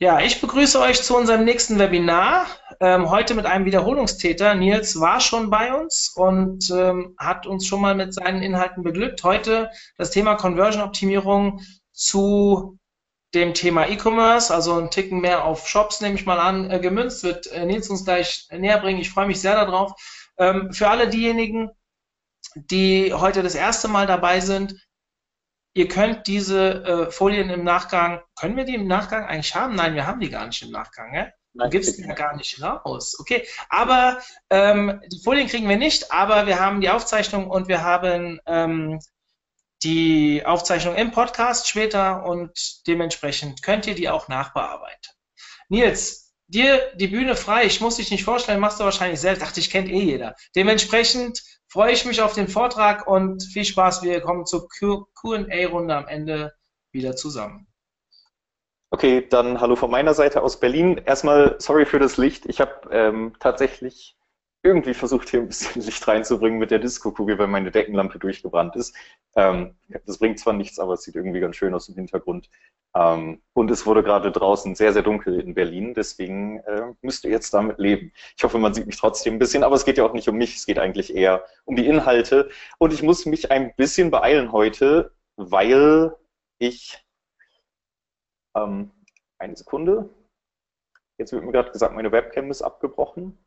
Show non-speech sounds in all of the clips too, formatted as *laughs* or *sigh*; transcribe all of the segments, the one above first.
Ja, ich begrüße euch zu unserem nächsten Webinar. Ähm, heute mit einem Wiederholungstäter. Nils war schon bei uns und ähm, hat uns schon mal mit seinen Inhalten beglückt. Heute das Thema Conversion-Optimierung zu dem Thema E-Commerce, also ein Ticken mehr auf Shops, nehme ich mal an, äh, gemünzt, wird äh, Nils uns gleich näher bringen. Ich freue mich sehr darauf. Ähm, für alle diejenigen, die heute das erste Mal dabei sind, ihr könnt diese äh, Folien im Nachgang, können wir die im Nachgang eigentlich haben? Nein, wir haben die gar nicht im Nachgang, ne? Du gibst die ja gar nicht raus. Okay, aber ähm, die Folien kriegen wir nicht, aber wir haben die Aufzeichnung und wir haben ähm, die Aufzeichnung im Podcast später und dementsprechend könnt ihr die auch nachbearbeiten. Nils, dir die Bühne frei, ich muss dich nicht vorstellen, machst du wahrscheinlich selbst. Dachte ich, kennt eh jeder. Dementsprechend freue ich mich auf den Vortrag und viel Spaß. Wir kommen zur QA-Runde am Ende wieder zusammen. Okay, dann hallo von meiner Seite aus Berlin. Erstmal sorry für das Licht. Ich habe ähm, tatsächlich irgendwie versucht, hier ein bisschen *laughs* Licht reinzubringen mit der Disco-Kugel, weil meine Deckenlampe durchgebrannt ist. Ähm, das bringt zwar nichts, aber es sieht irgendwie ganz schön aus im Hintergrund. Ähm, und es wurde gerade draußen sehr, sehr dunkel in Berlin, deswegen äh, müsst ihr jetzt damit leben. Ich hoffe, man sieht mich trotzdem ein bisschen, aber es geht ja auch nicht um mich, es geht eigentlich eher um die Inhalte. Und ich muss mich ein bisschen beeilen heute, weil ich ähm, eine Sekunde. Jetzt wird mir gerade gesagt, meine Webcam ist abgebrochen.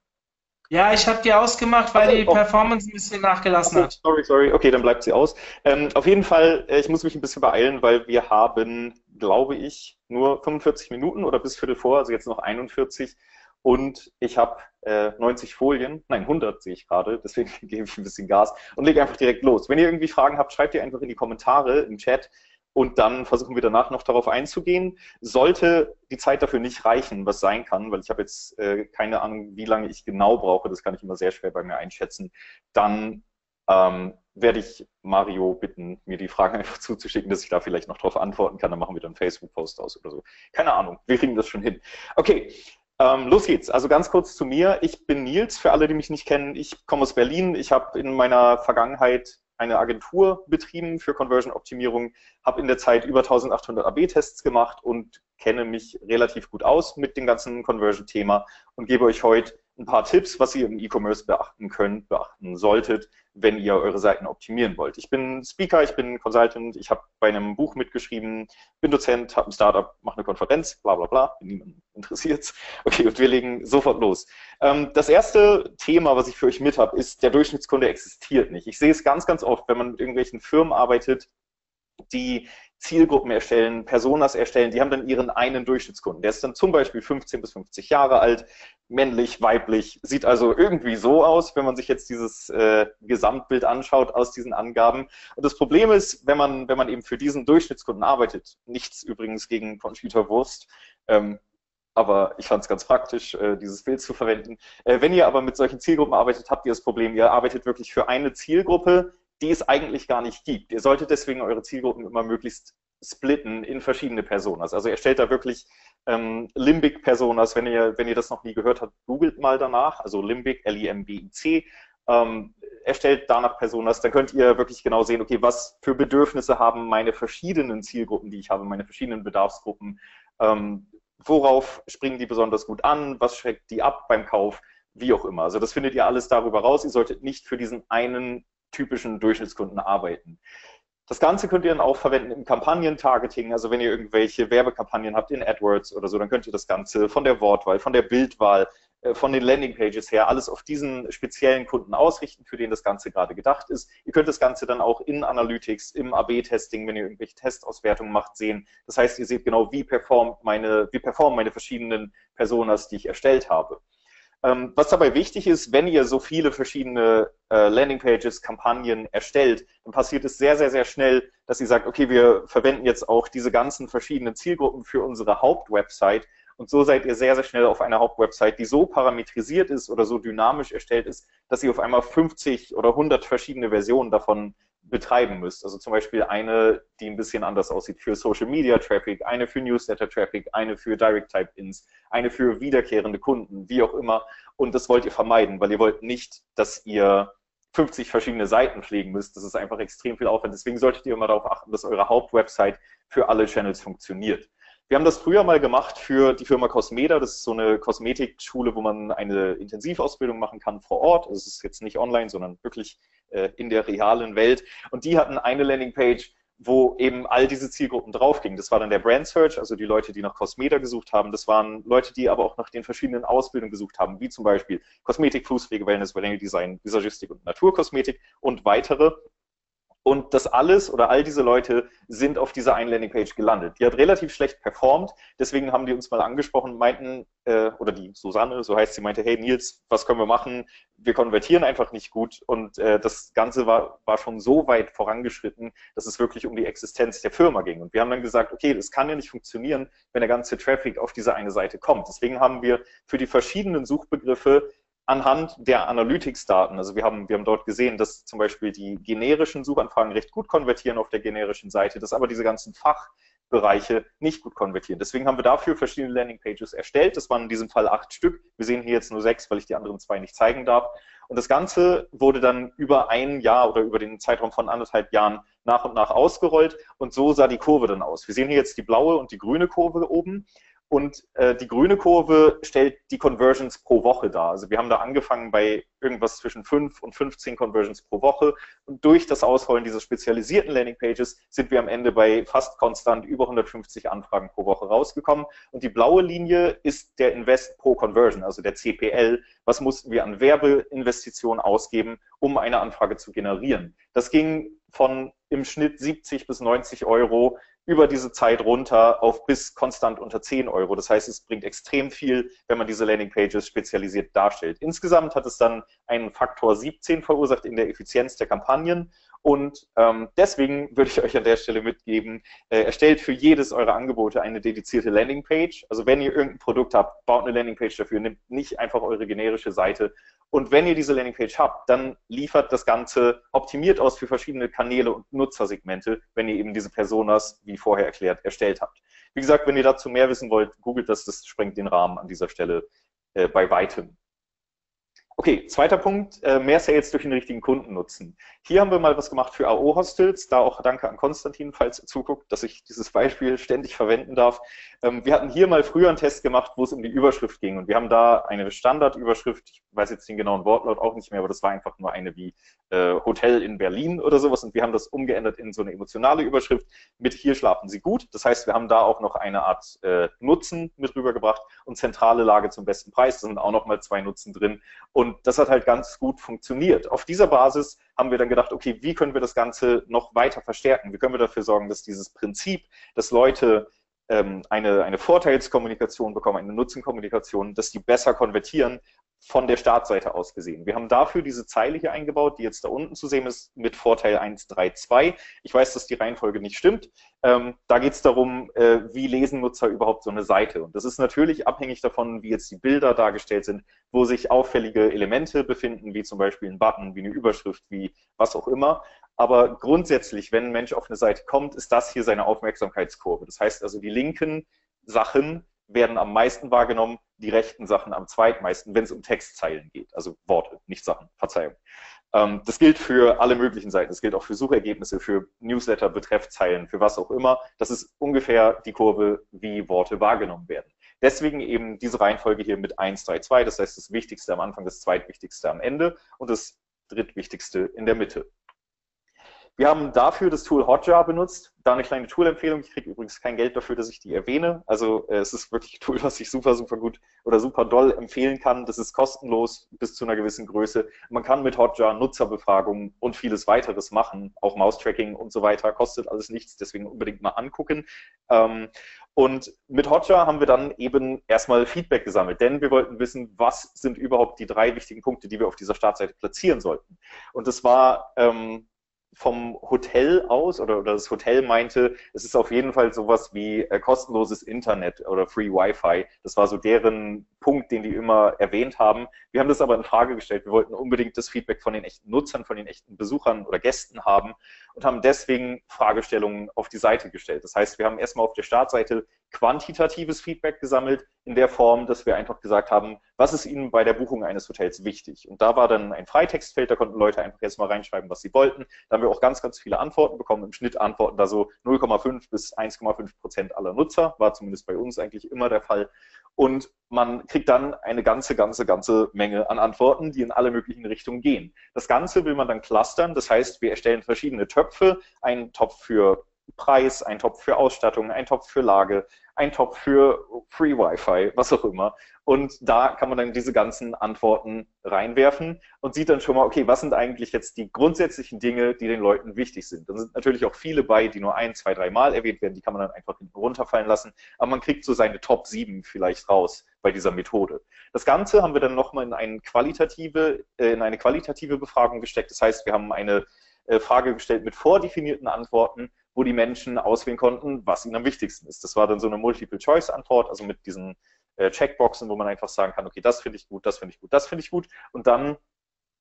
Ja, ich habe die ausgemacht, weil okay, die Performance ein bisschen nachgelassen hat. Sorry, sorry. Okay, dann bleibt sie aus. Ähm, auf jeden Fall, äh, ich muss mich ein bisschen beeilen, weil wir haben, glaube ich, nur 45 Minuten oder bis Viertel vor, also jetzt noch 41. Und ich habe äh, 90 Folien, nein, 100 sehe ich gerade, *laughs* deswegen gebe ich ein bisschen Gas und lege einfach direkt los. Wenn ihr irgendwie Fragen habt, schreibt ihr einfach in die Kommentare im Chat und dann versuchen wir danach noch darauf einzugehen. Sollte die Zeit dafür nicht reichen, was sein kann, weil ich habe jetzt äh, keine Ahnung, wie lange ich genau brauche, das kann ich immer sehr schwer bei mir einschätzen, dann ähm, werde ich Mario bitten, mir die Fragen *laughs* einfach zuzuschicken, dass ich da vielleicht noch darauf antworten kann. Dann machen wir dann einen Facebook-Post aus oder so. Keine Ahnung, wir kriegen das schon hin. Okay, ähm, los geht's. Also ganz kurz zu mir. Ich bin Nils, für alle, die mich nicht kennen. Ich komme aus Berlin. Ich habe in meiner Vergangenheit eine Agentur betrieben für Conversion-Optimierung, habe in der Zeit über 1800 AB-Tests gemacht und kenne mich relativ gut aus mit dem ganzen Conversion-Thema und gebe euch heute ein paar Tipps, was ihr im E-Commerce beachten könnt, beachten solltet, wenn ihr eure Seiten optimieren wollt. Ich bin Speaker, ich bin Consultant, ich habe bei einem Buch mitgeschrieben, bin Dozent, habe ein Startup, mache eine Konferenz, bla bla bla, niemand interessiert. *laughs* Okay, und wir legen sofort los. Ähm, das erste Thema, was ich für euch mit habe, ist, der Durchschnittskunde existiert nicht. Ich sehe es ganz, ganz oft, wenn man mit irgendwelchen Firmen arbeitet, die Zielgruppen erstellen, Personas erstellen, die haben dann ihren einen Durchschnittskunden. Der ist dann zum Beispiel 15 bis 50 Jahre alt, männlich, weiblich, sieht also irgendwie so aus, wenn man sich jetzt dieses äh, Gesamtbild anschaut aus diesen Angaben. Und das Problem ist, wenn man, wenn man eben für diesen Durchschnittskunden arbeitet, nichts übrigens gegen Computerwurst, ähm, aber ich fand es ganz praktisch, äh, dieses Bild zu verwenden. Äh, wenn ihr aber mit solchen Zielgruppen arbeitet, habt ihr das Problem, ihr arbeitet wirklich für eine Zielgruppe, die es eigentlich gar nicht gibt. Ihr solltet deswegen eure Zielgruppen immer möglichst splitten in verschiedene Personas. Also er stellt da wirklich ähm, Limbic-Personas, wenn ihr, wenn ihr das noch nie gehört habt, googelt mal danach, also Limbic, L-I-M-B-I-C, ähm, erstellt danach Personas, dann könnt ihr wirklich genau sehen, okay, was für Bedürfnisse haben meine verschiedenen Zielgruppen, die ich habe, meine verschiedenen Bedarfsgruppen, ähm, worauf springen die besonders gut an, was schreckt die ab beim Kauf, wie auch immer. Also das findet ihr alles darüber raus. Ihr solltet nicht für diesen einen typischen Durchschnittskunden arbeiten. Das Ganze könnt ihr dann auch verwenden im Kampagnen-Targeting. Also wenn ihr irgendwelche Werbekampagnen habt in AdWords oder so, dann könnt ihr das Ganze von der Wortwahl, von der Bildwahl, äh, von den Landingpages her alles auf diesen speziellen Kunden ausrichten, für den das Ganze gerade gedacht ist. Ihr könnt das Ganze dann auch in Analytics, im AB-Testing, wenn ihr irgendwelche Testauswertungen macht, sehen. Das heißt, ihr seht genau, wie performt meine, wie performen meine verschiedenen Personas, die ich erstellt habe. Ähm, was dabei wichtig ist, wenn ihr so viele verschiedene äh, Landingpages, Kampagnen erstellt, dann passiert es sehr, sehr, sehr schnell, dass ihr sagt, okay, wir verwenden jetzt auch diese ganzen verschiedenen Zielgruppen für unsere Hauptwebsite. Und so seid ihr sehr, sehr schnell auf einer Hauptwebsite, die so parametrisiert ist oder so dynamisch erstellt ist, dass ihr auf einmal 50 oder 100 verschiedene Versionen davon betreiben müsst. Also zum Beispiel eine, die ein bisschen anders aussieht für Social Media Traffic, eine für Newsletter Traffic, eine für Direct Type Ins, eine für wiederkehrende Kunden, wie auch immer. Und das wollt ihr vermeiden, weil ihr wollt nicht, dass ihr 50 verschiedene Seiten pflegen müsst. Das ist einfach extrem viel Aufwand. Deswegen solltet ihr immer darauf achten, dass eure Hauptwebsite für alle Channels funktioniert. Wir haben das früher mal gemacht für die Firma Cosmeda. Das ist so eine Kosmetikschule, wo man eine Intensivausbildung machen kann vor Ort. Also es ist jetzt nicht online, sondern wirklich äh, in der realen Welt. Und die hatten eine Landingpage, wo eben all diese Zielgruppen draufgingen. Das war dann der Brand Search, also die Leute, die nach Cosmeda gesucht haben. Das waren Leute, die aber auch nach den verschiedenen Ausbildungen gesucht haben, wie zum Beispiel Kosmetik, Fußpflege, Wellness, Design, Visagistik und Naturkosmetik und weitere. Und das alles oder all diese Leute sind auf dieser einen Landingpage gelandet. Die hat relativ schlecht performt, deswegen haben die uns mal angesprochen, meinten, äh, oder die Susanne, so heißt sie, meinte, hey Nils, was können wir machen? Wir konvertieren einfach nicht gut. Und äh, das Ganze war, war schon so weit vorangeschritten, dass es wirklich um die Existenz der Firma ging. Und wir haben dann gesagt, okay, das kann ja nicht funktionieren, wenn der ganze Traffic auf diese eine Seite kommt. Deswegen haben wir für die verschiedenen Suchbegriffe anhand der Analytics-Daten. Also wir haben, wir haben dort gesehen, dass zum Beispiel die generischen Suchanfragen recht gut konvertieren auf der generischen Seite, dass aber diese ganzen Fachbereiche nicht gut konvertieren. Deswegen haben wir dafür verschiedene Landingpages erstellt. Das waren in diesem Fall acht Stück. Wir sehen hier jetzt nur sechs, weil ich die anderen zwei nicht zeigen darf. Und das Ganze wurde dann über ein Jahr oder über den Zeitraum von anderthalb Jahren nach und nach ausgerollt. Und so sah die Kurve dann aus. Wir sehen hier jetzt die blaue und die grüne Kurve oben. Und äh, die grüne Kurve stellt die Conversions pro Woche dar. Also wir haben da angefangen bei irgendwas zwischen 5 und 15 Conversions pro Woche. Und durch das Ausrollen dieser spezialisierten Landingpages sind wir am Ende bei fast konstant über 150 Anfragen pro Woche rausgekommen. Und die blaue Linie ist der Invest pro Conversion, also der CPL. Was mussten wir an Werbeinvestitionen ausgeben, um eine Anfrage zu generieren? Das ging von im Schnitt 70 bis 90 Euro über diese Zeit runter auf bis konstant unter 10 Euro. Das heißt, es bringt extrem viel, wenn man diese Landingpages spezialisiert darstellt. Insgesamt hat es dann einen Faktor 17 verursacht in der Effizienz der Kampagnen. Und ähm, deswegen würde ich euch an der Stelle mitgeben, äh, erstellt für jedes eurer Angebote eine dedizierte Landingpage. Also wenn ihr irgendein Produkt habt, baut eine Landingpage dafür, nehmt nicht einfach eure generische Seite und wenn ihr diese Landingpage habt, dann liefert das Ganze optimiert aus für verschiedene Kanäle und Nutzersegmente, wenn ihr eben diese Personas, wie vorher erklärt, erstellt habt. Wie gesagt, wenn ihr dazu mehr wissen wollt, googelt das, das sprengt den Rahmen an dieser Stelle äh, bei weitem. Okay, zweiter Punkt, äh, mehr Sales durch den richtigen Kunden nutzen. Hier haben wir mal was gemacht für AO-Hostels, da auch danke an Konstantin, falls er zuguckt, dass ich dieses Beispiel ständig verwenden darf. Ähm, wir hatten hier mal früher einen Test gemacht, wo es um die Überschrift ging und wir haben da eine Standardüberschrift, ich weiß jetzt den genauen Wortlaut auch nicht mehr, aber das war einfach nur eine wie äh, Hotel in Berlin oder sowas und wir haben das umgeändert in so eine emotionale Überschrift mit hier schlafen Sie gut. Das heißt, wir haben da auch noch eine Art äh, Nutzen mit rübergebracht und zentrale Lage zum besten Preis, da sind auch noch mal zwei Nutzen drin und und das hat halt ganz gut funktioniert. Auf dieser Basis haben wir dann gedacht, okay, wie können wir das Ganze noch weiter verstärken? Wie können wir dafür sorgen, dass dieses Prinzip, dass Leute ähm, eine, eine Vorteilskommunikation bekommen, eine Nutzenkommunikation, dass die besser konvertieren, von der Startseite aus gesehen. Wir haben dafür diese Zeile hier eingebaut, die jetzt da unten zu sehen ist, mit Vorteil 132. Ich weiß, dass die Reihenfolge nicht stimmt. Ähm, da geht es darum, äh, wie lesen Nutzer überhaupt so eine Seite. Und das ist natürlich abhängig davon, wie jetzt die Bilder dargestellt sind, wo sich auffällige Elemente befinden, wie zum Beispiel ein Button, wie eine Überschrift, wie was auch immer. Aber grundsätzlich, wenn ein Mensch auf eine Seite kommt, ist das hier seine Aufmerksamkeitskurve. Das heißt also, die linken Sachen werden am meisten wahrgenommen, die rechten Sachen am zweitmeisten, wenn es um Textzeilen geht. Also Worte, nicht Sachen, Verzeihung. Ähm, das gilt für alle möglichen Seiten. Das gilt auch für Suchergebnisse, für Newsletter, Betreffzeilen, für was auch immer. Das ist ungefähr die Kurve, wie Worte wahrgenommen werden. Deswegen eben diese Reihenfolge hier mit 1, 3, 2. Das heißt, das Wichtigste am Anfang, das Zweitwichtigste am Ende und das Drittwichtigste in der Mitte. Wir haben dafür das Tool Hotjar benutzt. Da eine kleine Tool-Empfehlung. Ich kriege übrigens kein Geld dafür, dass ich die erwähne. Also äh, es ist wirklich ein Tool, *laughs* was ich super, super gut oder super doll empfehlen kann. Das ist kostenlos bis zu einer gewissen Größe. Man kann mit Hotjar Nutzerbefragungen und vieles weiteres machen. Auch Mouse-Tracking und so weiter. Kostet alles nichts, deswegen unbedingt mal angucken. Ähm, und mit Hotjar haben wir dann eben erstmal Feedback gesammelt, denn wir wollten wissen, was sind überhaupt die drei wichtigen Punkte, die wir auf dieser Startseite platzieren sollten. Und das war ähm, vom Hotel aus oder, oder das Hotel meinte, es ist auf jeden Fall sowas wie äh, kostenloses Internet oder Free Wi-Fi. Das war so deren Punkt, den die immer erwähnt haben. Wir haben das aber in Frage gestellt. Wir wollten unbedingt das Feedback von den echten Nutzern, von den echten Besuchern oder Gästen haben und haben deswegen Fragestellungen auf die Seite gestellt. Das heißt, wir haben erstmal auf der Startseite quantitatives Feedback gesammelt, in der Form, dass wir einfach gesagt haben, was ist Ihnen bei der Buchung eines Hotels wichtig? Und da war dann ein Freitextfeld, da konnten Leute einfach jetzt mal reinschreiben, was sie wollten. Da haben wir auch ganz, ganz viele Antworten bekommen. Im Schnitt antworten da so 0,5 bis 1,5 Prozent aller Nutzer, war zumindest bei uns eigentlich immer der Fall. Und man kriegt dann eine ganze, ganze, ganze Menge an Antworten, die in alle möglichen Richtungen gehen. Das Ganze will man dann clustern. Das heißt, wir erstellen verschiedene Töpfe. Einen Topf für Preis, ein Topf für Ausstattung, ein Topf für Lage, ein Topf für Free Wi-Fi, was auch immer. Und da kann man dann diese ganzen Antworten reinwerfen und sieht dann schon mal, okay, was sind eigentlich jetzt die grundsätzlichen Dinge, die den Leuten wichtig sind. Dann sind natürlich auch viele bei, die nur ein, zwei, drei Mal erwähnt werden, die kann man dann einfach hinten runterfallen lassen. Aber man kriegt so seine Top 7 vielleicht raus bei dieser Methode. Das Ganze haben wir dann nochmal in eine qualitative, äh, in eine qualitative Befragung gesteckt. Das heißt, wir haben eine äh, Frage gestellt mit vordefinierten Antworten wo die Menschen auswählen konnten, was ihnen am wichtigsten ist. Das war dann so eine Multiple-Choice-Antwort, also mit diesen äh, Checkboxen, wo man einfach sagen kann, okay, das finde ich gut, das finde ich gut, das finde ich gut. Und dann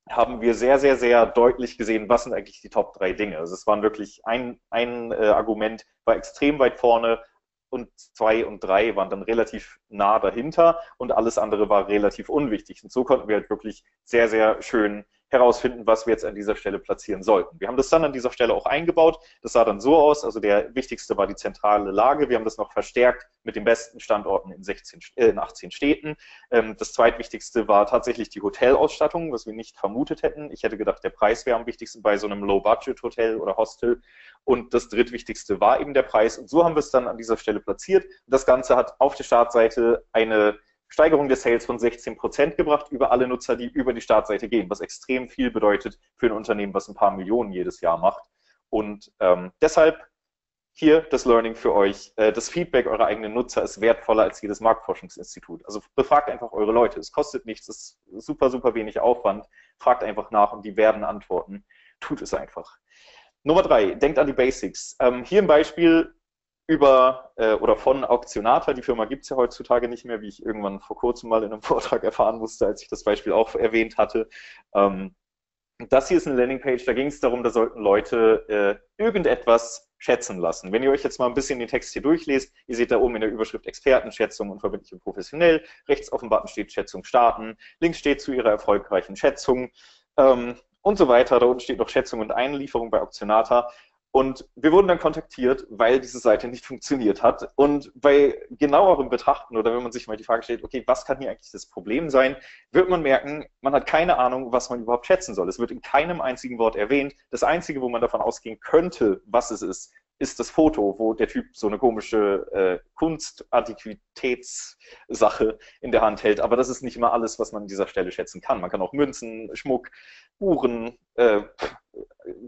haben wir sehr, sehr, sehr deutlich gesehen, was sind eigentlich die Top drei Dinge. Also es waren wirklich ein, ein äh, Argument, war extrem weit vorne und zwei und drei waren dann relativ nah dahinter und alles andere war relativ unwichtig. Und so konnten wir halt wirklich sehr, sehr schön herausfinden, was wir jetzt an dieser Stelle platzieren sollten. Wir haben das dann an dieser Stelle auch eingebaut. Das sah dann so aus, also der wichtigste war die zentrale Lage. Wir haben das noch verstärkt mit den besten Standorten in, 16, äh, in 18 Städten. Ähm, das zweitwichtigste war tatsächlich die Hotelausstattung, was wir nicht vermutet hätten. Ich hätte gedacht, der Preis wäre am wichtigsten bei so einem Low-Budget-Hotel oder Hostel. Und das drittwichtigste war eben der Preis. Und so haben wir es dann an dieser Stelle platziert. Das Ganze hat auf der Startseite eine Steigerung der Sales von 16 Prozent gebracht über alle Nutzer, die über die Startseite gehen, was extrem viel bedeutet für ein Unternehmen, was ein paar Millionen jedes Jahr macht. Und ähm, deshalb hier das Learning für euch. Äh, das Feedback eurer eigenen Nutzer ist wertvoller als jedes Marktforschungsinstitut. Also befragt einfach eure Leute. Es kostet nichts, es ist super, super wenig Aufwand. Fragt einfach nach und die werden antworten. Tut es einfach. Nummer drei, denkt an die Basics. Ähm, hier ein Beispiel über äh, oder von Auktionata. Die Firma gibt es ja heutzutage nicht mehr, wie ich irgendwann vor kurzem mal in einem *laughs* Vortrag erfahren musste, als ich das Beispiel auch erwähnt hatte. Ähm, das hier ist eine Landingpage, da ging es darum, da sollten Leute äh, irgendetwas schätzen lassen. Wenn ihr euch jetzt mal ein bisschen den Text hier durchlest, ihr seht da oben in der Überschrift Expertenschätzung und verbindlich und professionell, rechts auf dem Button steht Schätzung starten, links steht zu ihrer erfolgreichen Schätzung ähm, und so weiter. Da unten steht noch Schätzung und Einlieferung bei Auktionata. Und wir wurden dann kontaktiert, weil diese Seite nicht funktioniert hat. Und bei genauerem Betrachten oder wenn man sich mal die Frage stellt, okay, was kann hier eigentlich das Problem sein, wird man merken, man hat keine Ahnung, was man überhaupt schätzen soll. Es wird in keinem einzigen Wort erwähnt. Das Einzige, wo man davon ausgehen könnte, was es ist, ist das Foto, wo der Typ so eine komische äh, Kunst-Antiquitätssache in der Hand hält. Aber das ist nicht immer alles, was man an dieser Stelle schätzen kann. Man kann auch Münzen, Schmuck, Uhren, äh,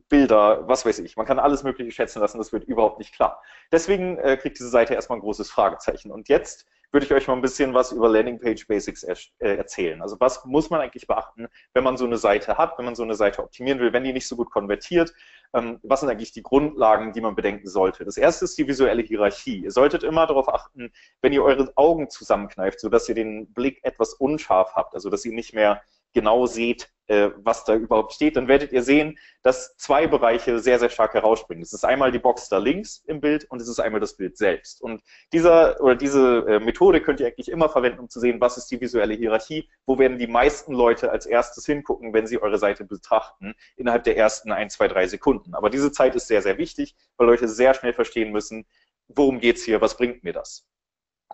Bilder, was weiß ich. Man kann alles Mögliche schätzen lassen, das wird überhaupt nicht klar. Deswegen äh, kriegt diese Seite erstmal ein großes Fragezeichen. Und jetzt würde ich euch mal ein bisschen was über Landingpage Basics er äh, erzählen. Also was muss man eigentlich beachten, wenn man so eine Seite hat, wenn man so eine Seite optimieren will, wenn die nicht so gut konvertiert? Ähm, was sind eigentlich die Grundlagen, die man bedenken sollte? Das erste ist die visuelle Hierarchie. Ihr solltet immer darauf achten, wenn ihr eure Augen zusammenkneift, sodass ihr den Blick etwas unscharf habt, also dass ihr nicht mehr genau seht, äh, was da überhaupt steht, dann werdet ihr sehen, dass zwei Bereiche sehr, sehr stark herausspringen. Es ist einmal die Box da links im Bild und es ist einmal das Bild selbst. Und dieser oder diese äh, Methode könnt ihr eigentlich immer verwenden, um zu sehen, was ist die visuelle Hierarchie, wo werden die meisten Leute als erstes hingucken, wenn sie eure Seite betrachten, innerhalb der ersten ein, zwei, drei Sekunden. Aber diese Zeit ist sehr, sehr wichtig, weil Leute sehr schnell verstehen müssen, worum geht's hier, was bringt mir das?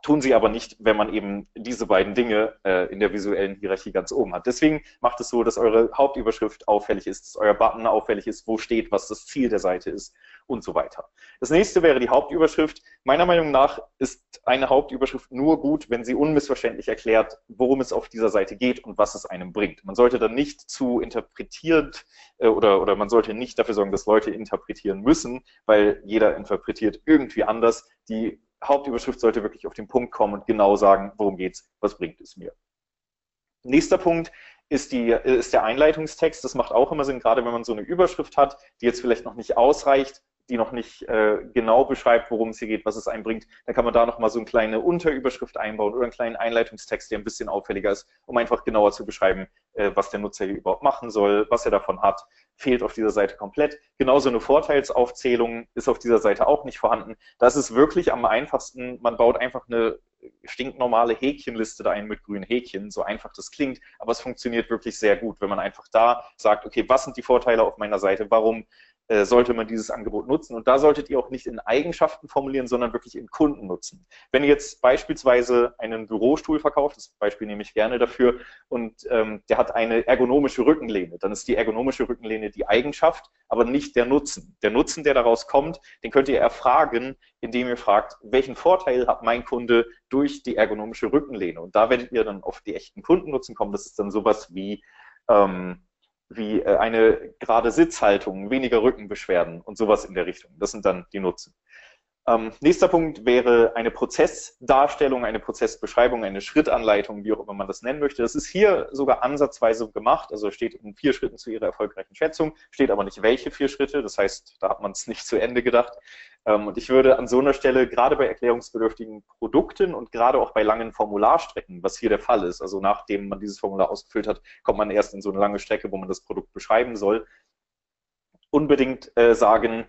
Tun sie aber nicht, wenn man eben diese beiden Dinge äh, in der visuellen Hierarchie ganz oben hat. Deswegen macht es so, dass eure Hauptüberschrift auffällig ist, dass euer Button auffällig ist, wo steht, was das Ziel der Seite ist und so weiter. Das nächste wäre die Hauptüberschrift. Meiner Meinung nach ist eine Hauptüberschrift nur gut, wenn sie unmissverständlich erklärt, worum es auf dieser Seite geht und was es einem bringt. Man sollte dann nicht zu interpretiert äh, oder, oder man sollte nicht dafür sorgen, dass Leute interpretieren müssen, weil jeder interpretiert irgendwie anders. Die Hauptüberschrift sollte wirklich auf den Punkt kommen und genau sagen, worum geht's, was bringt es mir. Nächster Punkt ist, die, ist der Einleitungstext. Das macht auch immer Sinn, gerade wenn man so eine Überschrift hat, die jetzt vielleicht noch nicht ausreicht, die noch nicht äh, genau beschreibt, worum es hier geht, was es einbringt, dann kann man da nochmal so eine kleine Unterüberschrift einbauen oder einen kleinen Einleitungstext, der ein bisschen auffälliger ist, um einfach genauer zu beschreiben, äh, was der Nutzer hier überhaupt machen soll, was er davon hat. Fehlt auf dieser Seite komplett. Genauso eine Vorteilsaufzählung ist auf dieser Seite auch nicht vorhanden. Das ist wirklich am einfachsten. Man baut einfach eine stinknormale Häkchenliste da ein mit grünen Häkchen, so einfach das klingt, aber es funktioniert wirklich sehr gut, wenn man einfach da sagt, okay, was sind die Vorteile auf meiner Seite, warum sollte man dieses Angebot nutzen. Und da solltet ihr auch nicht in Eigenschaften formulieren, sondern wirklich in Kunden nutzen. Wenn ihr jetzt beispielsweise einen Bürostuhl verkauft, das Beispiel nehme ich gerne dafür, und ähm, der hat eine ergonomische Rückenlehne, dann ist die ergonomische Rückenlehne die Eigenschaft, aber nicht der Nutzen. Der Nutzen, der daraus kommt, den könnt ihr erfragen, indem ihr fragt, welchen Vorteil hat mein Kunde durch die ergonomische Rückenlehne? Und da werdet ihr dann auf die echten Kundennutzen kommen. Das ist dann sowas wie ähm, wie äh, eine gerade Sitzhaltung, weniger Rückenbeschwerden und sowas in der Richtung. Das sind dann die Nutzen. Ähm, nächster Punkt wäre eine Prozessdarstellung, eine Prozessbeschreibung, eine Schrittanleitung, wie auch immer man das nennen möchte. Das ist hier sogar ansatzweise gemacht, also steht in vier Schritten zu Ihrer erfolgreichen Schätzung, steht aber nicht welche vier Schritte, das heißt, da hat man es nicht zu Ende gedacht. Ähm, und ich würde an so einer Stelle gerade bei erklärungsbedürftigen Produkten und gerade auch bei langen Formularstrecken, was hier der Fall ist, also nachdem man dieses Formular ausgefüllt hat, kommt man erst in so eine lange Strecke, wo man das Produkt beschreiben soll, unbedingt äh, sagen,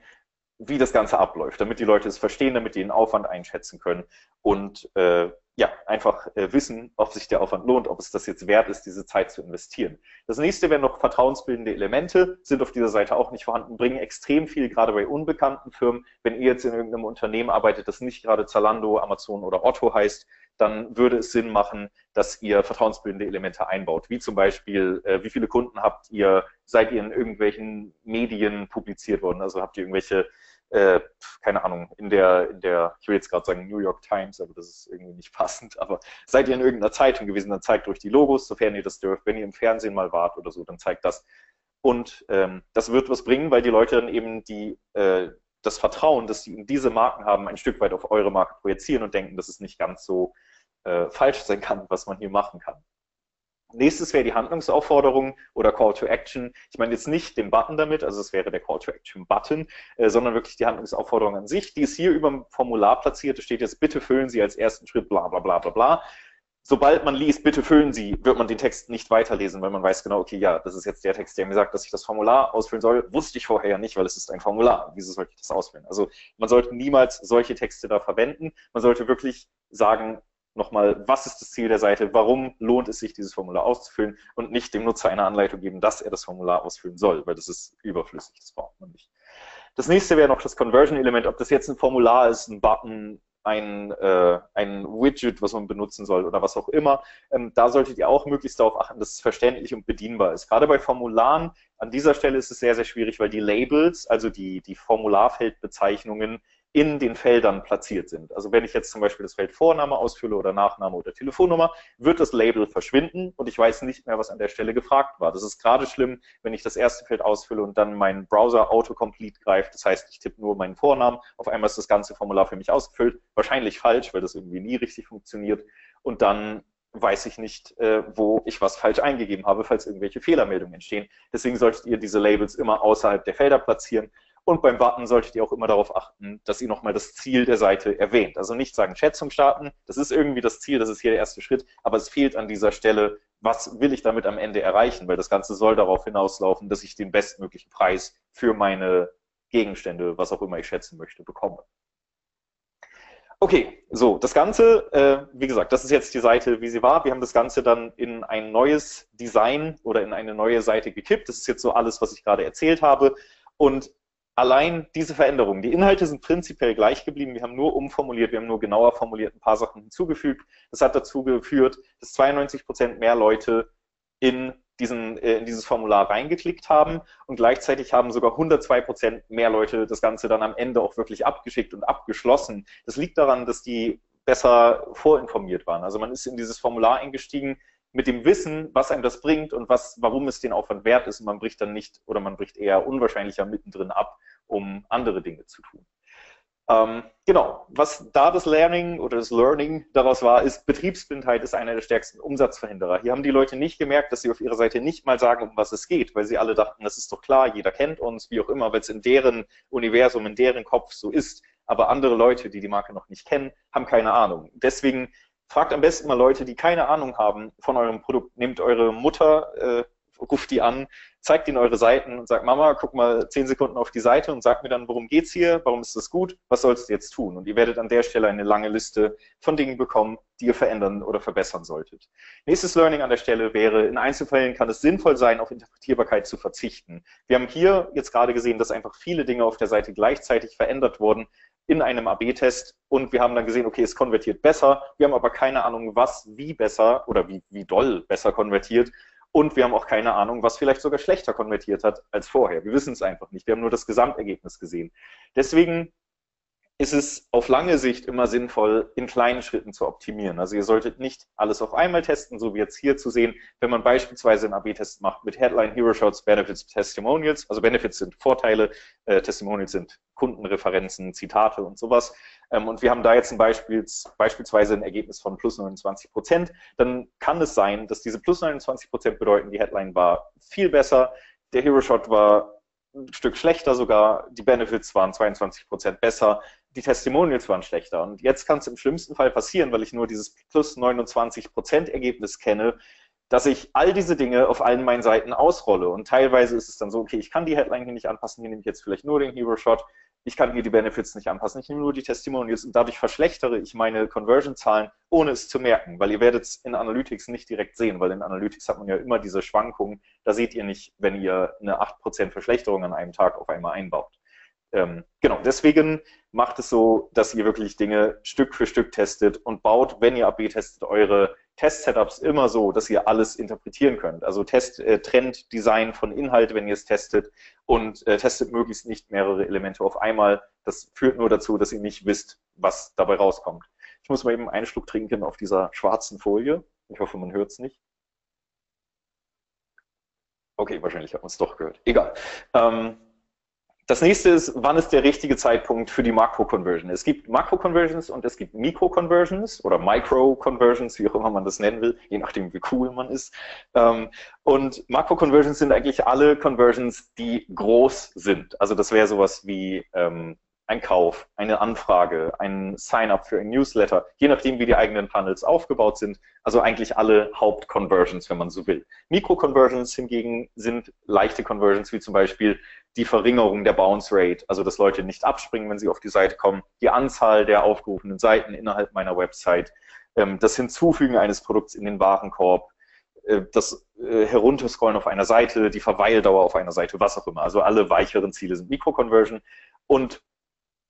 wie das Ganze abläuft, damit die Leute es verstehen, damit die den Aufwand einschätzen können und äh, ja, einfach äh, wissen, ob sich der Aufwand lohnt, ob es das jetzt wert ist, diese Zeit zu investieren. Das nächste wären noch vertrauensbildende Elemente, sind auf dieser Seite auch nicht vorhanden, bringen extrem viel, gerade bei unbekannten Firmen. Wenn ihr jetzt in irgendeinem Unternehmen arbeitet, das nicht gerade Zalando, Amazon oder Otto heißt, dann würde es Sinn machen, dass ihr vertrauensbildende Elemente einbaut. Wie zum Beispiel, äh, wie viele Kunden habt ihr, seid ihr in irgendwelchen Medien publiziert worden? Also habt ihr irgendwelche äh, keine Ahnung, in der, in der, ich will jetzt gerade sagen New York Times, aber das ist irgendwie nicht *laughs* passend, aber seid ihr in irgendeiner Zeitung gewesen, dann zeigt euch die Logos, sofern ihr das dürft. Wenn ihr im Fernsehen mal wart oder so, dann zeigt das. Und ähm, das wird was bringen, weil die Leute dann eben die, äh, das Vertrauen, das sie diese Marken haben, ein Stück weit auf eure Marke projizieren und denken, dass es nicht ganz so äh, falsch sein kann, was man hier machen kann. Nächstes wäre die Handlungsaufforderung oder Call to Action. Ich meine jetzt nicht den Button damit, also es wäre der Call to Action Button, äh, sondern wirklich die Handlungsaufforderung an sich. Die ist hier über dem Formular platziert. Es steht jetzt, bitte füllen Sie als ersten Schritt bla bla bla bla bla. Sobald man liest, bitte füllen Sie, wird man den Text nicht weiterlesen, weil man weiß genau, okay, ja, das ist jetzt der Text, der mir sagt, dass ich das Formular ausfüllen soll. Wusste ich vorher ja nicht, weil es ist ein Formular. Wieso sollte ich das ausfüllen? Also man sollte niemals solche Texte da verwenden. Man sollte wirklich sagen, nochmal, was ist das Ziel der Seite, warum lohnt es sich, dieses Formular auszufüllen und nicht dem Nutzer eine Anleitung geben, dass er das Formular ausfüllen soll, weil das ist überflüssig, das braucht man nicht. Das nächste wäre noch das Conversion-Element, ob das jetzt ein Formular ist, ein Button, ein, äh, ein Widget, was man benutzen soll oder was auch immer. Ähm, da solltet ihr auch möglichst darauf achten, dass es verständlich und bedienbar ist. Gerade bei Formularen, an dieser Stelle ist es sehr, sehr schwierig, weil die Labels, also die, die Formularfeldbezeichnungen, in den Feldern platziert sind. Also wenn ich jetzt zum Beispiel das Feld Vorname ausfülle oder Nachname oder Telefonnummer, wird das Label verschwinden und ich weiß nicht mehr, was an der Stelle gefragt war. Das ist gerade schlimm, wenn ich das erste Feld ausfülle und dann mein Browser Autocomplete greift. Das heißt, ich tippe nur meinen Vornamen, auf einmal ist das ganze Formular für mich ausgefüllt. Wahrscheinlich falsch, weil das irgendwie nie richtig funktioniert. Und dann weiß ich nicht, äh, wo ich was falsch eingegeben habe, falls irgendwelche Fehlermeldungen entstehen. Deswegen solltet ihr diese Labels immer außerhalb der Felder platzieren und beim Button solltet ihr auch immer darauf achten, dass ihr nochmal das Ziel der Seite erwähnt. Also nicht sagen Schätzung starten, das ist irgendwie das Ziel, das ist hier der erste Schritt, aber es fehlt an dieser Stelle, was will ich damit am Ende erreichen, weil das Ganze soll darauf hinauslaufen, dass ich den bestmöglichen Preis für meine Gegenstände, was auch immer ich schätzen möchte, bekomme. Okay, so, das Ganze, äh, wie gesagt, das ist jetzt die Seite, wie sie war. Wir haben das Ganze dann in ein neues Design oder in eine neue Seite gekippt. Das ist jetzt so alles, was ich gerade erzählt habe. Und allein diese Veränderungen, die Inhalte sind prinzipiell gleich geblieben, wir haben nur umformuliert, wir haben nur genauer formuliert ein paar Sachen hinzugefügt. Das hat dazu geführt, dass 92 Prozent mehr Leute in, diesen, äh, in dieses Formular reingeklickt haben und gleichzeitig haben sogar 102 Prozent mehr Leute das Ganze dann am Ende auch wirklich abgeschickt und abgeschlossen. Das liegt daran, dass die besser vorinformiert waren. Also man ist in dieses Formular eingestiegen, mit dem Wissen, was einem das bringt und was, warum es den Aufwand wert ist. Und man bricht dann nicht oder man bricht eher unwahrscheinlicher mittendrin ab, um andere Dinge zu tun. Ähm, genau, was da das Learning oder das Learning daraus war, ist, Betriebsblindheit ist einer der stärksten Umsatzverhinderer. Hier haben die Leute nicht gemerkt, dass sie auf ihrer Seite nicht mal sagen, um was es geht, weil sie alle dachten, das ist doch klar, jeder kennt uns, wie auch immer, weil es in deren Universum, in deren Kopf so ist. Aber andere Leute, die die Marke noch nicht kennen, haben keine Ahnung. Deswegen fragt am besten mal Leute, die keine Ahnung haben von eurem Produkt. Nehmt eure Mutter, äh, ruft die an, zeigt ihnen eure Seiten und sagt, Mama, guck mal zehn Sekunden auf die Seite und sagt mir dann, worum geht's hier, warum ist das gut, was sollst du jetzt tun? Und ihr werdet an der Stelle eine lange Liste von Dingen bekommen, die ihr verändern oder verbessern solltet. Nächstes Learning an der Stelle wäre, in Einzelfällen kann es sinnvoll sein, auf Interpretierbarkeit zu verzichten. Wir haben hier jetzt gerade gesehen, dass einfach viele Dinge auf der Seite gleichzeitig verändert wurden, in einem AB-Test und wir haben dann gesehen, okay, es konvertiert besser. Wir haben aber keine Ahnung, was wie besser oder wie, wie doll besser konvertiert. Und wir haben auch keine Ahnung, was vielleicht sogar schlechter konvertiert hat als vorher. Wir wissen es einfach nicht. Wir haben nur das Gesamtergebnis gesehen. Deswegen ist es auf lange Sicht immer sinnvoll, in kleinen Schritten zu optimieren. Also ihr solltet nicht alles auf einmal testen, so wie jetzt hier zu sehen, wenn man beispielsweise einen AB-Test macht mit Headline, Hero Shots, Benefits, Testimonials. Also Benefits sind Vorteile, äh, Testimonials sind Kundenreferenzen, Zitate und sowas. Ähm, und wir haben da jetzt ein Beispiel, beispielsweise ein Ergebnis von plus 29 Prozent. Dann kann es sein, dass diese plus 29 Prozent bedeuten, die Headline war viel besser, der Hero Shot war ein Stück schlechter sogar, die Benefits waren 22 Prozent besser, die Testimonials waren schlechter. Und jetzt kann es im schlimmsten Fall passieren, weil ich nur dieses plus 29 Prozent Ergebnis kenne, dass ich all diese Dinge auf allen meinen Seiten ausrolle. Und teilweise ist es dann so, okay, ich kann die Headline hier nicht anpassen, hier nehme ich jetzt vielleicht nur den Hero Shot, ich kann hier die Benefits nicht anpassen, ich nehme nur die Testimonials und dadurch verschlechtere ich meine Conversion-Zahlen, ohne es zu merken, weil ihr werdet es in Analytics nicht direkt sehen, weil in Analytics hat man ja immer diese Schwankungen, da seht ihr nicht, wenn ihr eine 8% Verschlechterung an einem Tag auf einmal einbaut. Ähm, genau, deswegen macht es so, dass ihr wirklich Dinge Stück für Stück testet und baut, wenn ihr AB testet, eure Test-Setups immer so, dass ihr alles interpretieren könnt. Also Test, äh, Trend, Design von Inhalt, wenn ihr es testet und äh, testet möglichst nicht mehrere Elemente auf einmal. Das führt nur dazu, dass ihr nicht wisst, was dabei rauskommt. Ich muss mal eben einen Schluck trinken auf dieser schwarzen Folie. Ich hoffe, man hört es nicht. Okay, wahrscheinlich hat man es doch gehört. Egal. Ähm, das nächste ist, wann ist der richtige Zeitpunkt für die Makro-Conversion? Es gibt Makro-Conversions und es gibt Mikro-Conversions oder Micro-Conversions, wie auch immer man das nennen will, je nachdem, wie cool man ist. Ähm, und Makro-Conversions sind eigentlich alle Conversions, die groß sind. Also das wäre sowas wie ähm, ein Kauf, eine Anfrage, ein Sign-up für ein Newsletter, je nachdem, wie die eigenen Funnels aufgebaut sind. Also eigentlich alle Haupt-Conversions, wenn man so will. Mikro-Conversions hingegen sind leichte Conversions, wie zum Beispiel die Verringerung der Bounce Rate, also dass Leute nicht abspringen, wenn sie auf die Seite kommen, die Anzahl der aufgerufenen Seiten innerhalb meiner Website, ähm, das Hinzufügen eines Produkts in den Warenkorb, äh, das äh, Herunterscrollen auf einer Seite, die Verweildauer auf einer Seite, was auch immer. Also alle weicheren Ziele sind Mikro-Conversion und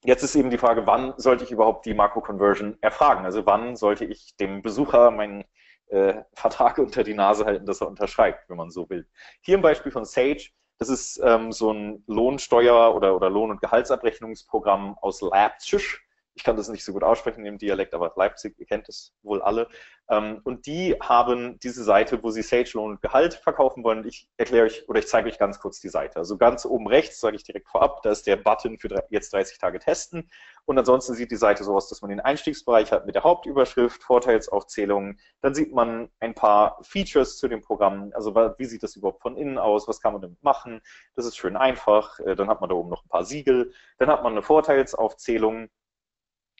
Jetzt ist eben die Frage, wann sollte ich überhaupt die Makro-Conversion erfragen? Also wann sollte ich dem Besucher meinen äh, Vertrag *laughs* unter die Nase halten, dass er unterschreibt, wenn man so will. Hier im Beispiel von Sage, das ist ähm, so ein Lohnsteuer- oder, oder Lohn- und Gehaltsabrechnungsprogramm aus Leipzig ich kann das nicht so gut aussprechen im Dialekt, aber Leipzig, ihr kennt es wohl alle. Ähm, und die haben diese Seite, wo sie Sage Lohn und Gehalt verkaufen wollen. Ich erkläre euch oder ich zeige euch ganz kurz die Seite. Also ganz oben rechts, sage ich direkt vorab, da ist der Button für jetzt 30 Tage testen. Und ansonsten sieht die Seite so aus, dass man den Einstiegsbereich hat mit der Hauptüberschrift, Vorteilsaufzählungen. Dann sieht man ein paar Features zu dem Programm. Also wie sieht das überhaupt von innen aus? Was kann man damit machen? Das ist schön einfach. Äh, dann hat man da oben noch ein paar Siegel. Dann hat man eine Vorteilsaufzählung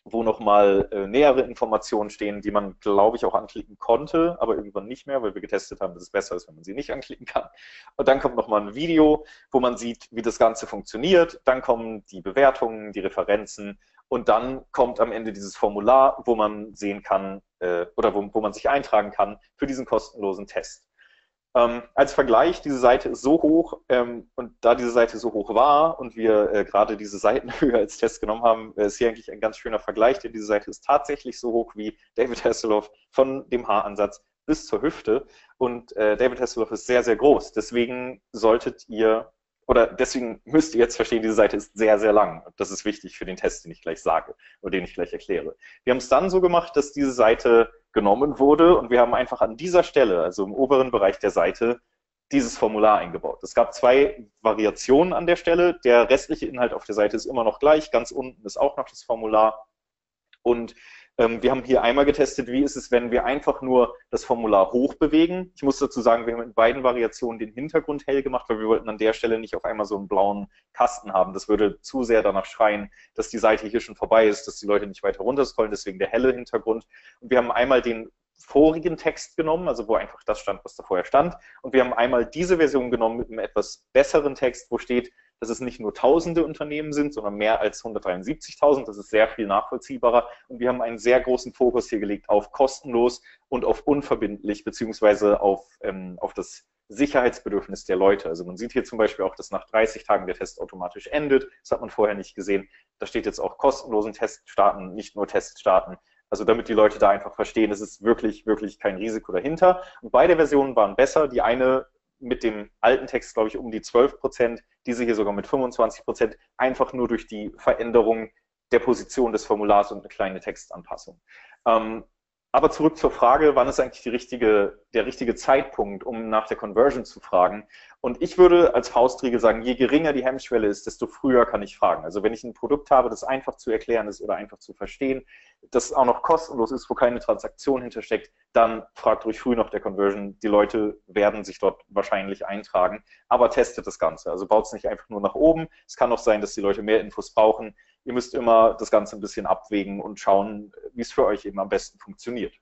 wo nochmal äh, nähere Informationen stehen, die man, glaube ich, auch anklicken konnte, aber irgendwann nicht mehr, weil wir getestet haben, dass es besser ist, wenn man sie nicht anklicken kann. Und dann kommt nochmal ein Video, wo man sieht, wie das Ganze funktioniert. Dann kommen die Bewertungen, die Referenzen und dann kommt am Ende dieses Formular, wo man sehen kann äh, oder wo, wo man sich eintragen kann für diesen kostenlosen Test. Ähm, als Vergleich, diese Seite ist so hoch ähm, und da diese Seite so hoch war und wir äh, gerade diese Seitenhöhe *laughs* als Test genommen haben, äh, ist hier eigentlich ein ganz schöner Vergleich, denn diese Seite ist tatsächlich so hoch wie David Hasselhoff von dem Haaransatz bis zur Hüfte und äh, David Hasselhoff ist sehr, sehr groß. Deswegen solltet ihr oder deswegen müsst ihr jetzt verstehen, diese Seite ist sehr, sehr lang. Das ist wichtig für den Test, den ich gleich sage oder den ich gleich erkläre. Wir haben es dann so gemacht, dass diese Seite genommen wurde und wir haben einfach an dieser Stelle, also im oberen Bereich der Seite, dieses Formular eingebaut. Es gab zwei Variationen an der Stelle. Der restliche Inhalt auf der Seite ist immer noch gleich. Ganz unten ist auch noch das Formular. Und wir haben hier einmal getestet, wie ist es, wenn wir einfach nur das Formular hochbewegen. Ich muss dazu sagen, wir haben in beiden Variationen den Hintergrund hell gemacht, weil wir wollten an der Stelle nicht auf einmal so einen blauen Kasten haben. Das würde zu sehr danach schreien, dass die Seite hier schon vorbei ist, dass die Leute nicht weiter runterscrollen, deswegen der helle Hintergrund. Und wir haben einmal den vorigen Text genommen, also wo einfach das stand, was da vorher stand. Und wir haben einmal diese Version genommen mit einem etwas besseren Text, wo steht, dass es nicht nur tausende Unternehmen sind, sondern mehr als 173.000. Das ist sehr viel nachvollziehbarer. Und wir haben einen sehr großen Fokus hier gelegt auf kostenlos und auf unverbindlich, beziehungsweise auf, ähm, auf das Sicherheitsbedürfnis der Leute. Also man sieht hier zum Beispiel auch, dass nach 30 Tagen der Test automatisch endet. Das hat man vorher nicht gesehen. Da steht jetzt auch kostenlosen Test starten, nicht nur Test starten. Also damit die Leute da einfach verstehen, es ist wirklich, wirklich kein Risiko dahinter. Und beide Versionen waren besser. Die eine mit dem alten Text, glaube ich, um die 12 Prozent, diese hier sogar mit 25 Prozent, einfach nur durch die Veränderung der Position des Formulars und eine kleine Textanpassung. Ähm, aber zurück zur Frage, wann ist eigentlich richtige, der richtige Zeitpunkt, um nach der Conversion zu fragen? Und ich würde als Faustregel sagen, je geringer die Hemmschwelle ist, desto früher kann ich fragen. Also wenn ich ein Produkt habe, das einfach zu erklären ist oder einfach zu verstehen, das auch noch kostenlos ist, wo keine Transaktion hintersteckt, dann fragt ruhig früh nach der Conversion. Die Leute werden sich dort wahrscheinlich eintragen, aber testet das Ganze. Also baut es nicht einfach nur nach oben. Es kann auch sein, dass die Leute mehr Infos brauchen ihr müsst immer das Ganze ein bisschen abwägen und schauen, wie es für euch eben am besten funktioniert.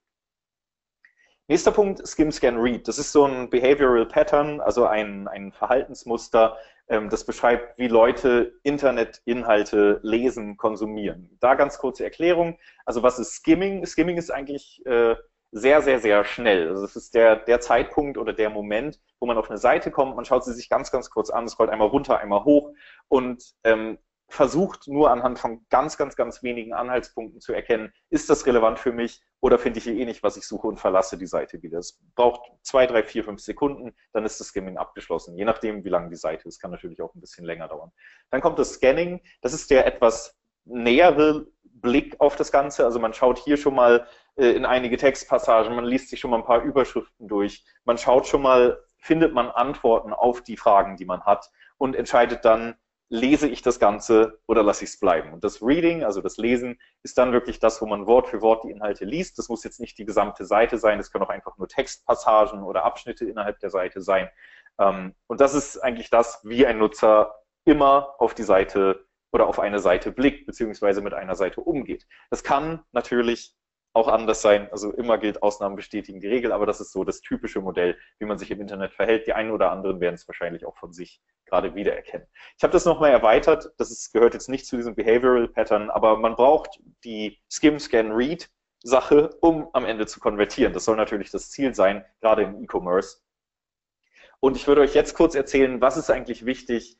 Nächster Punkt, Skim, Scan, Read. Das ist so ein Behavioral Pattern, also ein, ein Verhaltensmuster, ähm, das beschreibt, wie Leute Internetinhalte lesen, konsumieren. Da ganz kurze Erklärung. Also was ist Skimming? Skimming ist eigentlich äh, sehr, sehr, sehr schnell. Also es ist der, der Zeitpunkt oder der Moment, wo man auf eine Seite kommt, man schaut sie sich ganz, ganz kurz an, scrollt einmal runter, einmal hoch und ähm, versucht nur anhand von ganz, ganz, ganz wenigen Anhaltspunkten zu erkennen, ist das relevant für mich oder finde ich hier eh nicht, was ich suche und verlasse die Seite wieder. Es braucht zwei, drei, vier, fünf Sekunden, dann ist das Skimming abgeschlossen, je nachdem, wie lang die Seite ist. Kann natürlich auch ein bisschen länger dauern. Dann kommt das Scanning. Das ist der etwas nähere Blick auf das Ganze. Also man schaut hier schon mal äh, in einige Textpassagen, man liest sich schon mal ein paar Überschriften durch, man schaut schon mal, findet man Antworten auf die Fragen, die man hat und entscheidet dann, lese ich das Ganze oder lasse ich es bleiben. Und das Reading, also das Lesen, ist dann wirklich das, wo man Wort für Wort die Inhalte liest. Das muss jetzt nicht die gesamte Seite sein, das können auch einfach nur Textpassagen oder Abschnitte innerhalb der Seite sein. Ähm, und das ist eigentlich das, wie ein Nutzer immer auf die Seite oder auf eine Seite blickt, beziehungsweise mit einer Seite umgeht. Das kann natürlich auch anders sein. Also immer gilt, Ausnahmen bestätigen die Regel, aber das ist so das typische Modell, wie man sich im Internet verhält. Die einen oder anderen werden es wahrscheinlich auch von sich gerade wiedererkennen. Ich habe das nochmal erweitert. Das ist, gehört jetzt nicht zu diesem Behavioral Pattern, aber man braucht die Skim, Scan, Read Sache, um am Ende zu konvertieren. Das soll natürlich das Ziel sein, gerade im E-Commerce. Und ich würde euch jetzt kurz erzählen, was ist eigentlich wichtig,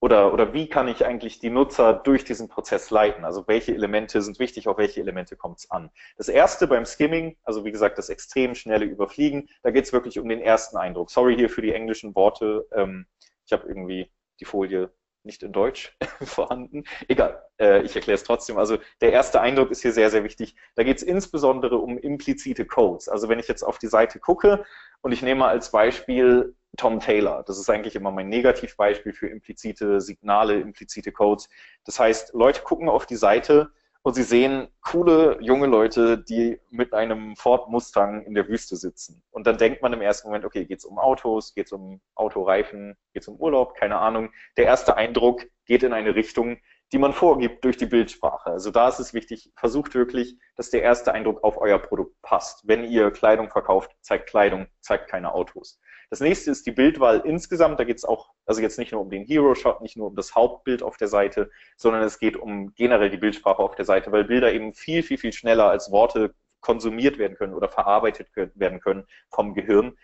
oder, oder wie kann ich eigentlich die Nutzer durch diesen Prozess leiten? Also welche Elemente sind wichtig, auf welche Elemente kommt es an? Das erste beim Skimming, also wie gesagt, das extrem schnelle Überfliegen, da geht es wirklich um den ersten Eindruck. Sorry hier für die englischen Worte. Ähm, ich habe irgendwie die Folie nicht in Deutsch *laughs* vorhanden. Egal, äh, ich erkläre es trotzdem. Also der erste Eindruck ist hier sehr, sehr wichtig. Da geht es insbesondere um implizite Codes. Also wenn ich jetzt auf die Seite gucke und ich nehme als Beispiel Tom Taylor. Das ist eigentlich immer mein Negativbeispiel für implizite Signale, implizite Codes. Das heißt, Leute gucken auf die Seite und sie sehen coole junge Leute, die mit einem Ford Mustang in der Wüste sitzen. Und dann denkt man im ersten Moment, okay, geht es um Autos, geht es um Autoreifen, geht es um Urlaub, keine Ahnung. Der erste Eindruck geht in eine Richtung, die man vorgibt durch die Bildsprache. Also da ist es wichtig, versucht wirklich, dass der erste Eindruck auf euer Produkt passt. Wenn ihr Kleidung verkauft, zeigt Kleidung, zeigt keine Autos. Das nächste ist die Bildwahl insgesamt. Da geht es auch, also jetzt nicht nur um den Hero-Shot, nicht nur um das Hauptbild auf der Seite, sondern es geht um generell die Bildsprache auf der Seite, weil Bilder eben viel, viel, viel schneller als Worte konsumiert werden können oder verarbeitet werden können vom Gehirn.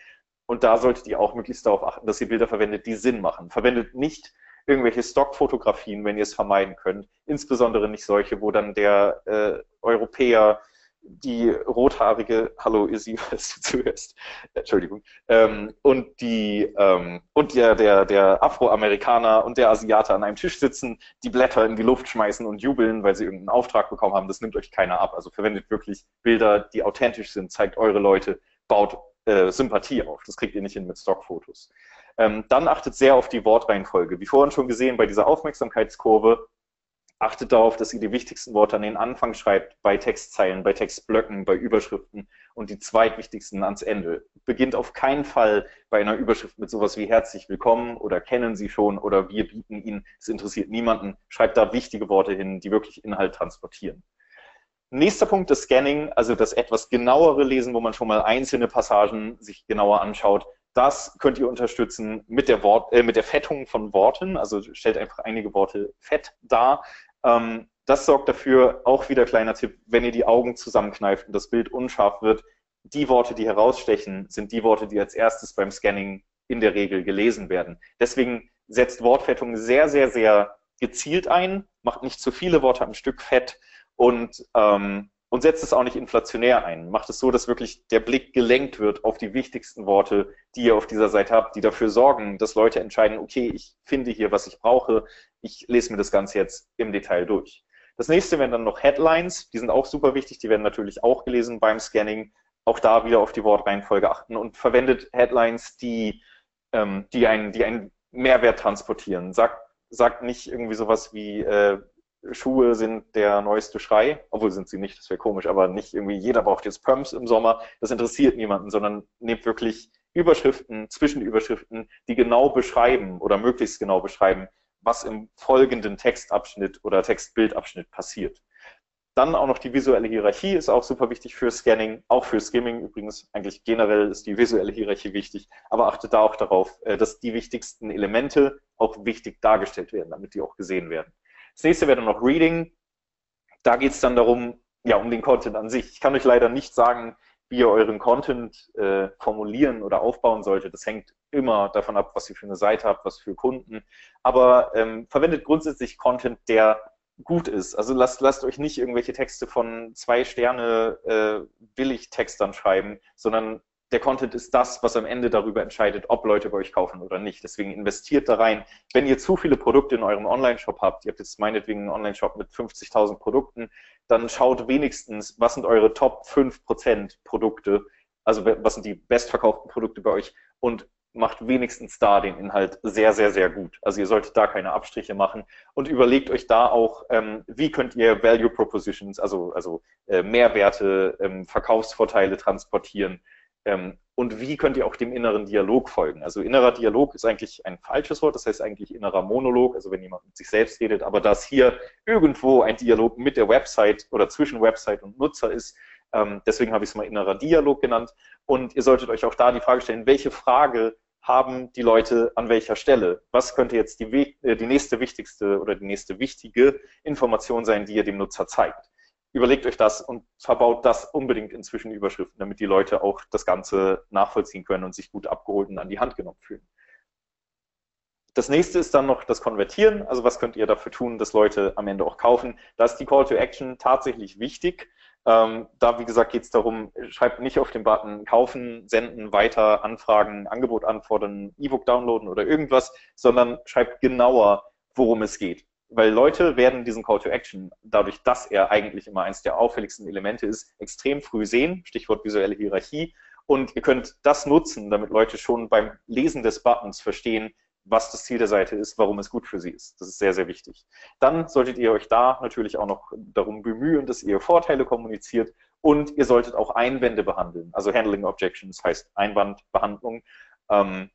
Und da solltet ihr auch möglichst darauf achten, dass ihr Bilder verwendet, die Sinn machen. Verwendet nicht irgendwelche Stockfotografien, wenn ihr es vermeiden könnt. Insbesondere nicht solche, wo dann der äh, Europäer die rothaarige, hallo Izzy, *laughs* falls du zuhörst, Entschuldigung, ähm, und die ähm, und der, der, der Afroamerikaner und der Asiate an einem Tisch sitzen, die Blätter in die Luft schmeißen und jubeln, weil sie irgendeinen Auftrag bekommen haben, das nimmt euch keiner ab. Also verwendet wirklich Bilder, die authentisch sind, zeigt eure Leute, baut äh, Sympathie auf. Das kriegt ihr nicht hin mit Stockfotos. Ähm, dann achtet sehr auf die Wortreihenfolge. Wie vorhin schon gesehen, bei dieser Aufmerksamkeitskurve achtet darauf, dass ihr die wichtigsten Worte an den Anfang schreibt, bei Textzeilen, bei Textblöcken, bei Überschriften und die zweitwichtigsten ans Ende. Beginnt auf keinen Fall bei einer Überschrift mit sowas wie herzlich willkommen oder kennen Sie schon oder wir bieten Ihnen, es interessiert niemanden. Schreibt da wichtige Worte hin, die wirklich Inhalt transportieren. Nächster Punkt, das Scanning, also das etwas genauere Lesen, wo man schon mal einzelne Passagen sich genauer anschaut. Das könnt ihr unterstützen mit der, Wort, äh, mit der Fettung von Worten. Also stellt einfach einige Worte fett dar. Ähm, das sorgt dafür, auch wieder kleiner Tipp, wenn ihr die Augen zusammenkneift und das Bild unscharf wird, die Worte, die herausstechen, sind die Worte, die als erstes beim Scanning in der Regel gelesen werden. Deswegen setzt Wortfettung sehr, sehr, sehr gezielt ein, macht nicht zu viele Worte am Stück fett und ähm, und setzt es auch nicht inflationär ein. Macht es so, dass wirklich der Blick gelenkt wird auf die wichtigsten Worte, die ihr auf dieser Seite habt, die dafür sorgen, dass Leute entscheiden, okay, ich finde hier, was ich brauche, ich lese mir das Ganze jetzt im Detail durch. Das nächste wären dann noch Headlines, die sind auch super wichtig, die werden natürlich auch gelesen beim Scanning. Auch da wieder auf die Wortreihenfolge achten und verwendet Headlines, die, ähm, die, einen, die einen Mehrwert transportieren. Sagt, sagt nicht irgendwie sowas wie, äh, Schuhe sind der neueste Schrei, obwohl sind sie nicht, das wäre komisch, aber nicht irgendwie jeder braucht jetzt Pumps im Sommer, das interessiert niemanden, sondern nehmt wirklich Überschriften, Zwischenüberschriften, die genau beschreiben oder möglichst genau beschreiben, was im folgenden Textabschnitt oder Textbildabschnitt passiert. Dann auch noch die visuelle Hierarchie ist auch super wichtig für Scanning, auch für Skimming übrigens. Eigentlich generell ist die visuelle Hierarchie wichtig, aber achtet da auch darauf, äh, dass die wichtigsten Elemente auch wichtig dargestellt werden, damit die auch gesehen werden. Das nächste wäre dann noch Reading. Da geht es dann darum, ja, um den Content an sich. Ich kann euch leider nicht sagen, wie ihr euren Content äh, formulieren oder aufbauen solltet. Das hängt immer davon ab, was ihr für eine Seite habt, was für Kunden. Aber ähm, verwendet grundsätzlich Content, der gut ist. Also lasst, lasst euch nicht irgendwelche Texte von zwei Sterne äh, Billigtextern schreiben, sondern der Content ist das, was am Ende darüber entscheidet, ob Leute bei euch kaufen oder nicht. Deswegen investiert da rein. Wenn ihr zu viele Produkte in eurem Online-Shop habt, ihr habt jetzt meinetwegen einen Online-Shop mit 50.000 Produkten, dann schaut wenigstens, was sind eure Top 5% Produkte, also was sind die bestverkauften Produkte bei euch und macht wenigstens da den Inhalt sehr, sehr, sehr gut. Also ihr solltet da keine Abstriche machen und überlegt euch da auch, ähm, wie könnt ihr Value Propositions, also, also äh, Mehrwerte, ähm, Verkaufsvorteile transportieren ähm, und wie könnt ihr auch dem inneren Dialog folgen? Also innerer Dialog ist eigentlich ein falsches Wort, das heißt eigentlich innerer Monolog, also wenn jemand mit sich selbst redet, aber dass hier irgendwo ein Dialog mit der Website oder zwischen Website und Nutzer ist, ähm, deswegen habe ich es mal innerer Dialog genannt. Und ihr solltet euch auch da die Frage stellen, welche Frage haben die Leute an welcher Stelle? Was könnte jetzt die, äh, die nächste wichtigste oder die nächste wichtige Information sein, die ihr dem Nutzer zeigt? Überlegt euch das und verbaut das unbedingt inzwischen Überschriften, damit die Leute auch das Ganze nachvollziehen können und sich gut abgeholt und an die Hand genommen fühlen. Das nächste ist dann noch das Konvertieren. Also was könnt ihr dafür tun, dass Leute am Ende auch kaufen? Da ist die Call to Action tatsächlich wichtig. Ähm, da, wie gesagt, geht es darum, schreibt nicht auf den Button kaufen, senden, weiter, anfragen, Angebot anfordern, E-Book downloaden oder irgendwas, sondern schreibt genauer, worum es geht weil Leute werden diesen Call to Action, dadurch, dass er eigentlich immer eines der auffälligsten Elemente ist, extrem früh sehen, Stichwort visuelle Hierarchie. Und ihr könnt das nutzen, damit Leute schon beim Lesen des Buttons verstehen, was das Ziel der Seite ist, warum es gut für sie ist. Das ist sehr, sehr wichtig. Dann solltet ihr euch da natürlich auch noch darum bemühen, dass ihr Vorteile kommuniziert und ihr solltet auch Einwände behandeln. Also Handling Objections heißt Einwandbehandlung. Ähm,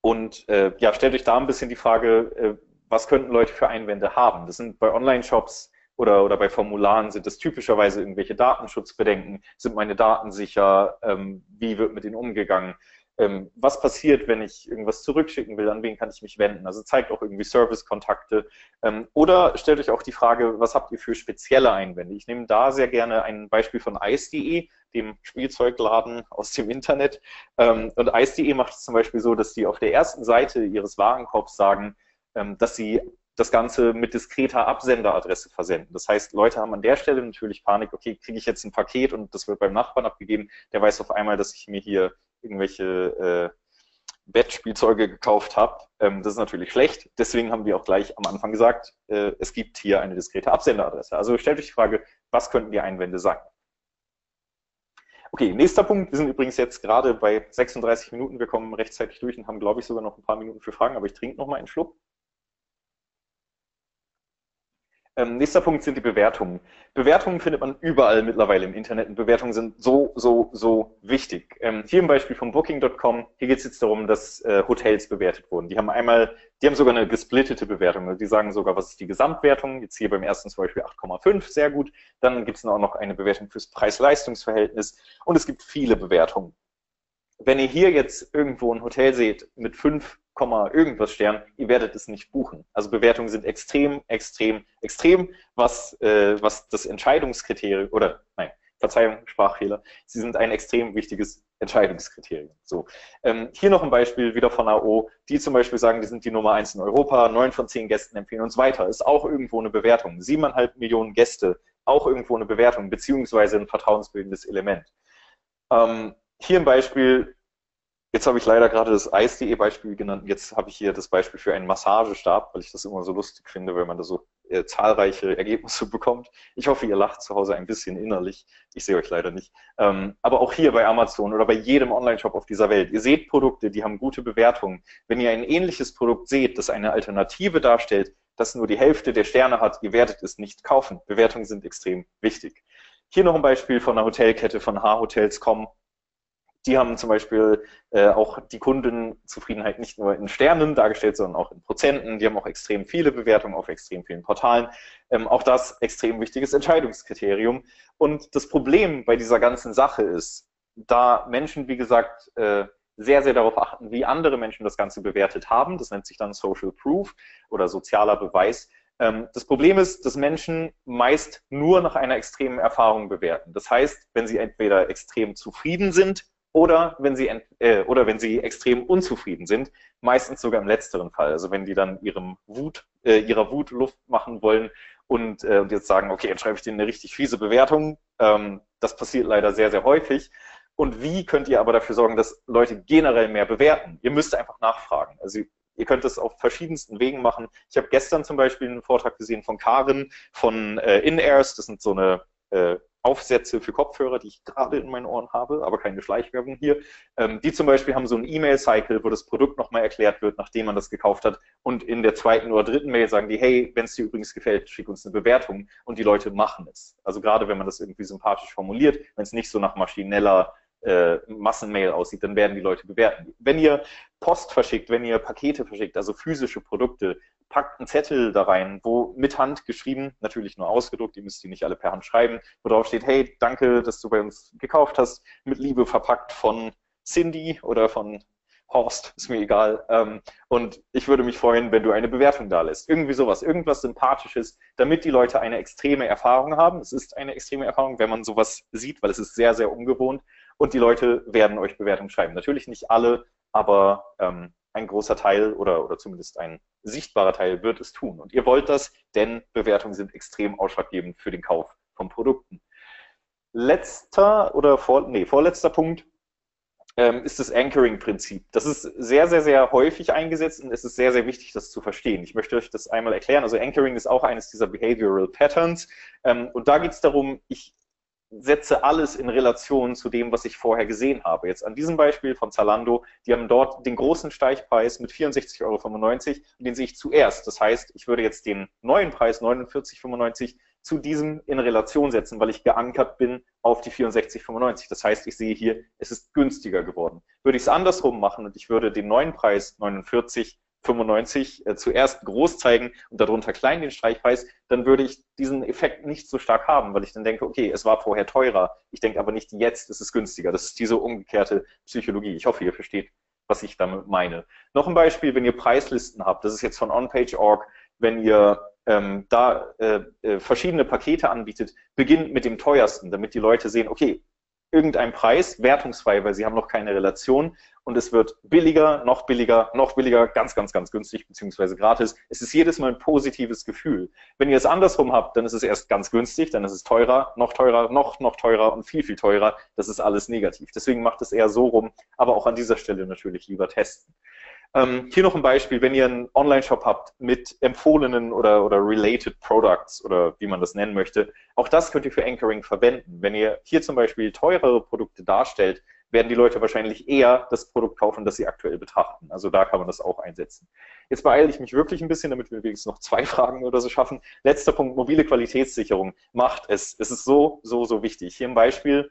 und äh, ja, stellt euch da ein bisschen die Frage, äh, was könnten Leute für Einwände haben? Das sind bei Online-Shops oder, oder bei Formularen sind das typischerweise irgendwelche Datenschutzbedenken. Sind meine Daten sicher? Ähm, wie wird mit ihnen umgegangen? Ähm, was passiert, wenn ich irgendwas zurückschicken will? An wen kann ich mich wenden? Also zeigt auch irgendwie Service-Kontakte. Ähm, oder stellt euch auch die Frage, was habt ihr für spezielle Einwände? Ich nehme da sehr gerne ein Beispiel von ice.de, dem Spielzeugladen aus dem Internet. Ähm, und ice.de macht es zum Beispiel so, dass die auf der ersten Seite ihres Warenkorbs sagen, dass sie das Ganze mit diskreter Absenderadresse versenden. Das heißt, Leute haben an der Stelle natürlich Panik, okay, kriege ich jetzt ein Paket und das wird beim Nachbarn abgegeben, der weiß auf einmal, dass ich mir hier irgendwelche äh, Bettspielzeuge gekauft habe. Ähm, das ist natürlich schlecht. Deswegen haben wir auch gleich am Anfang gesagt, äh, es gibt hier eine diskrete Absenderadresse. Also stellt euch die Frage, was könnten die Einwände sein? Okay, nächster Punkt. Wir sind übrigens jetzt gerade bei 36 Minuten. Wir kommen rechtzeitig durch und haben, glaube ich, sogar noch ein paar Minuten für Fragen, aber ich trinke noch mal einen Schluck. Ähm, nächster Punkt sind die Bewertungen. Bewertungen findet man überall mittlerweile im Internet und Bewertungen sind so, so, so wichtig. Ähm, hier im Beispiel von Booking.com, hier geht es jetzt darum, dass äh, Hotels bewertet wurden. Die haben einmal, die haben sogar eine gesplittete Bewertung. Also die sagen sogar, was ist die Gesamtwertung. Jetzt hier beim ersten zum Beispiel 8,5, sehr gut. Dann gibt es auch noch eine Bewertung fürs Preis-Leistungs-Verhältnis und es gibt viele Bewertungen. Wenn ihr hier jetzt irgendwo ein Hotel seht mit fünf irgendwas Stern, ihr werdet es nicht buchen. Also Bewertungen sind extrem, extrem, extrem, was, äh, was das Entscheidungskriterium, oder nein, Verzeihung, Sprachfehler, sie sind ein extrem wichtiges Entscheidungskriterium. So. Ähm, hier noch ein Beispiel wieder von AO, die zum Beispiel sagen, die sind die Nummer eins in Europa, neun von zehn Gästen empfehlen uns weiter. Ist auch irgendwo eine Bewertung. Siebeneinhalb Millionen Gäste, auch irgendwo eine Bewertung, beziehungsweise ein vertrauensbildendes Element. Ähm, hier ein Beispiel, Jetzt habe ich leider gerade das Eis.de Beispiel genannt. Jetzt habe ich hier das Beispiel für einen Massagestab, weil ich das immer so lustig finde, wenn man da so äh, zahlreiche Ergebnisse *laughs* bekommt. Ich hoffe, ihr lacht zu Hause ein bisschen innerlich. Ich sehe euch leider nicht. Ähm, aber auch hier bei Amazon oder bei jedem Online-Shop auf dieser Welt. Ihr seht Produkte, die haben gute Bewertungen. Wenn ihr ein ähnliches Produkt seht, das eine Alternative darstellt, das nur die Hälfte der Sterne hat, ihr werdet es nicht kaufen. Bewertungen sind extrem wichtig. Hier noch ein Beispiel von einer Hotelkette von H-Hotels.com die haben zum Beispiel äh, auch die Kundenzufriedenheit nicht nur in Sternen dargestellt, sondern auch in Prozenten. Die haben auch extrem viele Bewertungen auf extrem vielen Portalen. Ähm, auch das extrem wichtiges Entscheidungskriterium. Und das Problem bei dieser ganzen Sache ist, da Menschen, wie gesagt, äh, sehr, sehr darauf achten, wie andere Menschen das Ganze bewertet haben. Das nennt sich dann Social Proof oder sozialer Beweis. Ähm, das Problem ist, dass Menschen meist nur nach einer extremen Erfahrung bewerten. Das heißt, wenn sie entweder extrem zufrieden sind oder wenn sie äh, oder wenn sie extrem unzufrieden sind, meistens sogar im letzteren Fall. Also wenn die dann ihrem Wut, äh, ihrer Wut Luft machen wollen und, äh, und jetzt sagen, okay, jetzt schreibe ich denen eine richtig fiese Bewertung. Ähm, das passiert leider sehr, sehr häufig. Und wie könnt ihr aber dafür sorgen, dass Leute generell mehr bewerten? Ihr müsst einfach nachfragen. Also ihr könnt es auf verschiedensten Wegen machen. Ich habe gestern zum Beispiel einen Vortrag gesehen von Karin von äh, In-Airs. Das sind so eine äh, Aufsätze für Kopfhörer, die ich gerade in meinen Ohren habe, aber keine Schleichwerbung hier. Ähm, die zum Beispiel haben so ein E-Mail-Cycle, wo das Produkt nochmal erklärt wird, nachdem man das gekauft hat. Und in der zweiten oder dritten Mail sagen die, hey, wenn es dir übrigens gefällt, schick uns eine Bewertung. Und die Leute machen es. Also gerade wenn man das irgendwie sympathisch formuliert, wenn es nicht so nach maschineller äh, Massenmail aussieht, dann werden die Leute bewerten. Wenn ihr Post verschickt, wenn ihr Pakete verschickt, also physische Produkte, packt einen Zettel da rein, wo mit Hand geschrieben, natürlich nur ausgedruckt, ihr müsst die nicht alle per Hand schreiben, wo drauf steht, hey, danke, dass du bei uns gekauft hast, mit Liebe verpackt von Cindy oder von Horst, ist mir egal. Ähm, und ich würde mich freuen, wenn du eine Bewertung da lässt. Irgendwie sowas, irgendwas Sympathisches, damit die Leute eine extreme Erfahrung haben. Es ist eine extreme Erfahrung, wenn man sowas sieht, weil es ist sehr, sehr ungewohnt. Und die Leute werden euch Bewertungen schreiben. Natürlich nicht alle, aber ähm, ein großer Teil oder, oder zumindest ein sichtbarer Teil wird es tun. Und ihr wollt das, denn Bewertungen sind extrem ausschlaggebend für den Kauf von Produkten. Letzter oder vor, nee, vorletzter Punkt ähm, ist das Anchoring-Prinzip. Das ist sehr, sehr, sehr häufig eingesetzt und es ist sehr, sehr wichtig, das zu verstehen. Ich möchte euch das einmal erklären. Also Anchoring ist auch eines dieser Behavioral Patterns. Ähm, und da geht es darum, ich setze alles in Relation zu dem, was ich vorher gesehen habe. Jetzt an diesem Beispiel von Zalando, die haben dort den großen Steichpreis mit 64,95 Euro und den sehe ich zuerst. Das heißt, ich würde jetzt den neuen Preis 49,95 zu diesem in Relation setzen, weil ich geankert bin auf die 64,95. Das heißt, ich sehe hier, es ist günstiger geworden. Würde ich es andersrum machen und ich würde den neuen Preis 49 95 äh, zuerst groß zeigen und darunter klein den Streichpreis, dann würde ich diesen Effekt nicht so stark haben, weil ich dann denke, okay, es war vorher teurer. Ich denke aber nicht, jetzt ist es günstiger. Das ist diese umgekehrte Psychologie. Ich hoffe, ihr versteht, was ich damit meine. Noch ein Beispiel, wenn ihr Preislisten habt, das ist jetzt von OnPage.org, wenn ihr ähm, da äh, äh, verschiedene Pakete anbietet, beginnt mit dem teuersten, damit die Leute sehen, okay, irgendein Preis, wertungsfrei, weil sie haben noch keine Relation und es wird billiger, noch billiger, noch billiger, ganz, ganz, ganz günstig beziehungsweise gratis. Es ist jedes Mal ein positives Gefühl. Wenn ihr es andersrum habt, dann ist es erst ganz günstig, dann ist es teurer, noch teurer, noch, noch teurer und viel, viel teurer. Das ist alles negativ. Deswegen macht es eher so rum, aber auch an dieser Stelle natürlich lieber testen. Ähm, hier noch ein Beispiel, wenn ihr einen Online-Shop habt mit empfohlenen oder, oder related Products oder wie man das nennen möchte, auch das könnt ihr für Anchoring verwenden. Wenn ihr hier zum Beispiel teurere Produkte darstellt, werden die Leute wahrscheinlich eher das Produkt kaufen, das sie aktuell betrachten. Also da kann man das auch einsetzen. Jetzt beeile ich mich wirklich ein bisschen, damit wir wenigstens noch zwei *laughs* Fragen oder so schaffen. Letzter Punkt, mobile Qualitätssicherung. Macht es. Es ist so, so, so wichtig. Hier ein Beispiel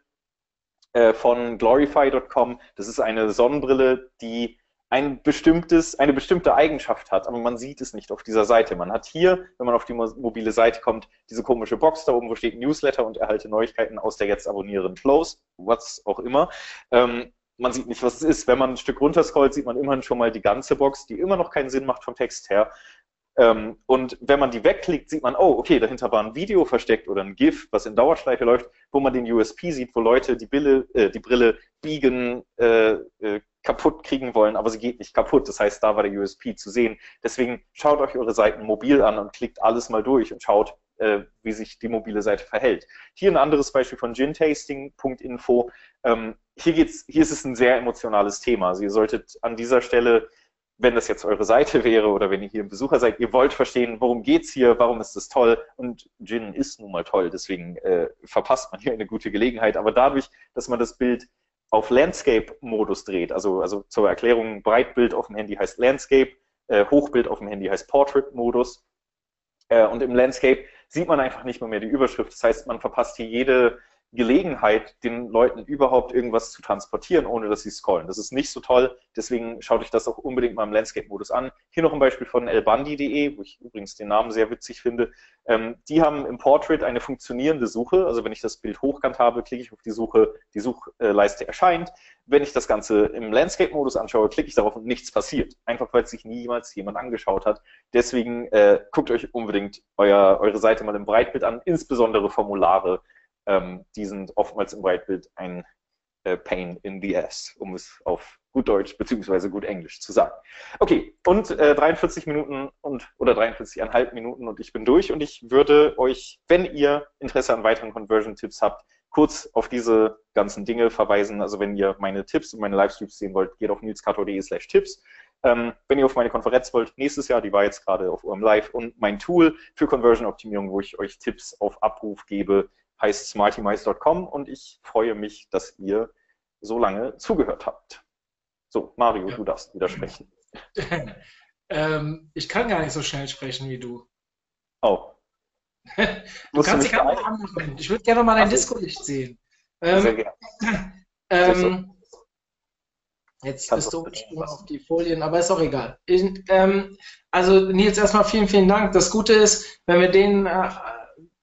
äh, von glorify.com. Das ist eine Sonnenbrille, die ein bestimmtes, eine bestimmte Eigenschaft hat, aber man sieht es nicht auf dieser Seite. Man hat hier, wenn man auf die mobile Seite kommt, diese komische Box da oben, wo steht Newsletter und erhalte Neuigkeiten aus der jetzt abonnieren Flows, was auch immer. Ähm, man sieht nicht, was es ist. Wenn man ein Stück runterscrollt, sieht man immerhin schon mal die ganze Box, die immer noch keinen Sinn macht vom Text her. Ähm, und wenn man die wegklickt, sieht man, oh, okay, dahinter war ein Video versteckt oder ein GIF, was in Dauerschleife läuft, wo man den USP sieht, wo Leute die, Bille, äh, die Brille biegen, äh, äh, kaputt kriegen wollen, aber sie geht nicht kaputt. Das heißt, da war der USP zu sehen. Deswegen schaut euch eure Seiten mobil an und klickt alles mal durch und schaut, äh, wie sich die mobile Seite verhält. Hier ein anderes Beispiel von gintasting.info. Ähm, hier, hier ist es ein sehr emotionales Thema. Also ihr solltet an dieser Stelle wenn das jetzt eure Seite *laughs* wäre oder wenn ihr hier ein Besucher seid, ihr wollt verstehen, worum geht's hier, warum ist das toll und Gin ist nun mal toll, deswegen äh, verpasst man hier eine gute Gelegenheit. Aber dadurch, dass man das Bild auf Landscape-Modus dreht, also, also zur Erklärung, Breitbild auf dem Handy heißt Landscape, äh, Hochbild auf dem Handy heißt Portrait-Modus äh, und im Landscape sieht man einfach nicht mehr, mehr die Überschrift. Das heißt, man verpasst hier jede Gelegenheit, den Leuten überhaupt irgendwas zu transportieren, ohne dass sie scrollen. Das ist nicht so toll, deswegen schaut euch das auch unbedingt mal im Landscape-Modus an. Hier noch ein Beispiel von elbandi.de, wo ich übrigens den Namen sehr witzig finde. Ähm, die haben im Portrait eine funktionierende Suche, also wenn ich das Bild hochkant habe, klicke ich auf die Suche, die Suchleiste erscheint. Wenn ich das Ganze im Landscape-Modus anschaue, klicke ich darauf und nichts passiert. Einfach weil sich niemals jemand angeschaut hat. Deswegen äh, guckt euch unbedingt euer, eure Seite mal im Breitbild an, insbesondere Formulare ähm, die sind oftmals im Breitbild ein äh, Pain in the Ass, um es auf gut Deutsch beziehungsweise gut Englisch zu sagen. Okay, und äh, 43 Minuten und oder 43,5 Minuten und ich bin durch und ich würde euch, wenn ihr Interesse an weiteren Conversion-Tipps habt, kurz auf diese ganzen Dinge verweisen. Also wenn ihr meine Tipps und meine Livestreams sehen wollt, geht auf nilskato.de slash Tipps. Ähm, wenn ihr auf meine Konferenz wollt, nächstes Jahr, die war jetzt gerade auf eurem Live und mein Tool für Conversion-Optimierung, wo ich euch Tipps auf Abruf gebe, heißt smartymice.com und ich freue mich, dass ihr so lange zugehört habt. So, Mario, ja. du darfst widersprechen. *laughs* ähm, ich kann gar nicht so schnell sprechen wie du. Oh. *laughs* du kannst dich gerne anmachen. Ich würde gerne mal dein Disco-Licht sehen. *laughs* Ähm, Sehr gerne. Ähm, Jetzt bist du auf die Folien, aber ist auch egal. Ich, ähm, also Nils, erstmal vielen, vielen Dank. Das Gute ist, wenn wir den äh,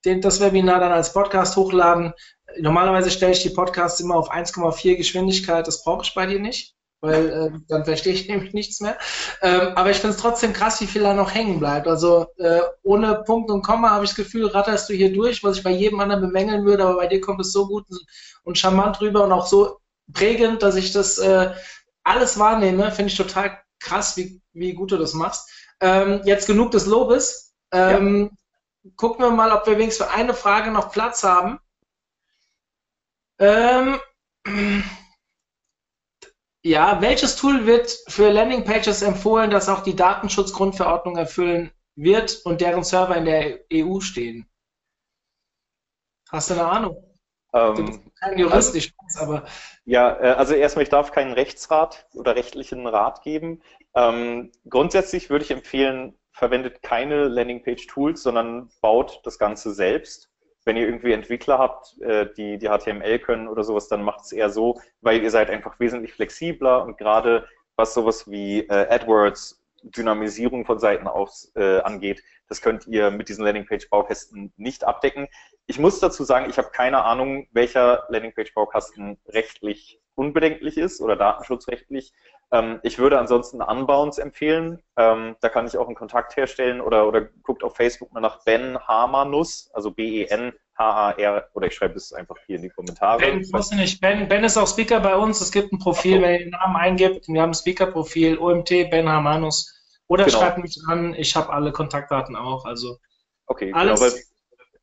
den, das Webinar dann als Podcast hochladen. Normalerweise stelle ich die Podcasts immer auf 1,4 Geschwindigkeit. Das brauche ich bei dir nicht, weil äh, dann verstehe ich *laughs* nämlich nichts mehr. Ähm, aber ich finde es trotzdem krass, wie viel da noch hängen bleibt. Also äh, ohne Punkt und Komma habe ich das Gefühl, ratterst du hier durch, was ich bei jedem anderen bemängeln würde, aber bei dir kommt es so gut und charmant rüber und auch so prägend, dass ich das äh, alles wahrnehme. Finde ich total krass, wie, wie gut du das machst. Ähm, jetzt genug des Lobes. Ähm, ja gucken wir mal, ob wir wenigstens für eine Frage noch Platz haben. Ähm, ja, welches Tool wird für Landingpages empfohlen, das auch die Datenschutzgrundverordnung erfüllen wird und deren Server in der EU stehen? Hast du eine Ahnung? Ähm, du bist kein Jurist, also, ich weiß, aber. Ja, äh, also erstmal, ich darf keinen Rechtsrat oder rechtlichen Rat geben. Ähm, grundsätzlich würde ich empfehlen, verwendet keine Landingpage-Tools, sondern baut das Ganze selbst. Wenn ihr irgendwie Entwickler habt, äh, die, die HTML können oder sowas, dann macht es eher so, weil ihr seid einfach wesentlich flexibler und gerade was sowas wie äh, AdWords, Dynamisierung von Seiten aus äh, angeht, das könnt ihr mit diesen Landingpage-Baukästen nicht abdecken. Ich muss dazu sagen, ich habe keine Ahnung, welcher Landingpage-Baukasten rechtlich unbedenklich ist oder datenschutzrechtlich. Ähm, ich würde ansonsten Unbounce empfehlen. Ähm, da kann ich auch einen Kontakt herstellen oder, oder guckt auf Facebook mal nach Ben Hamanus, also B-E-N H-A-R, oder ich schreibe es einfach hier in die Kommentare. Ben, wusste nicht. Ben, ben ist auch Speaker bei uns. Es gibt ein Profil, so. wenn ihr den Namen eingibt. Wir haben ein Speaker-Profil, OMT, Ben Hamanus. Oder genau. schreibt mich an, ich habe alle Kontaktdaten auch. Also okay, genau, alles. Genau,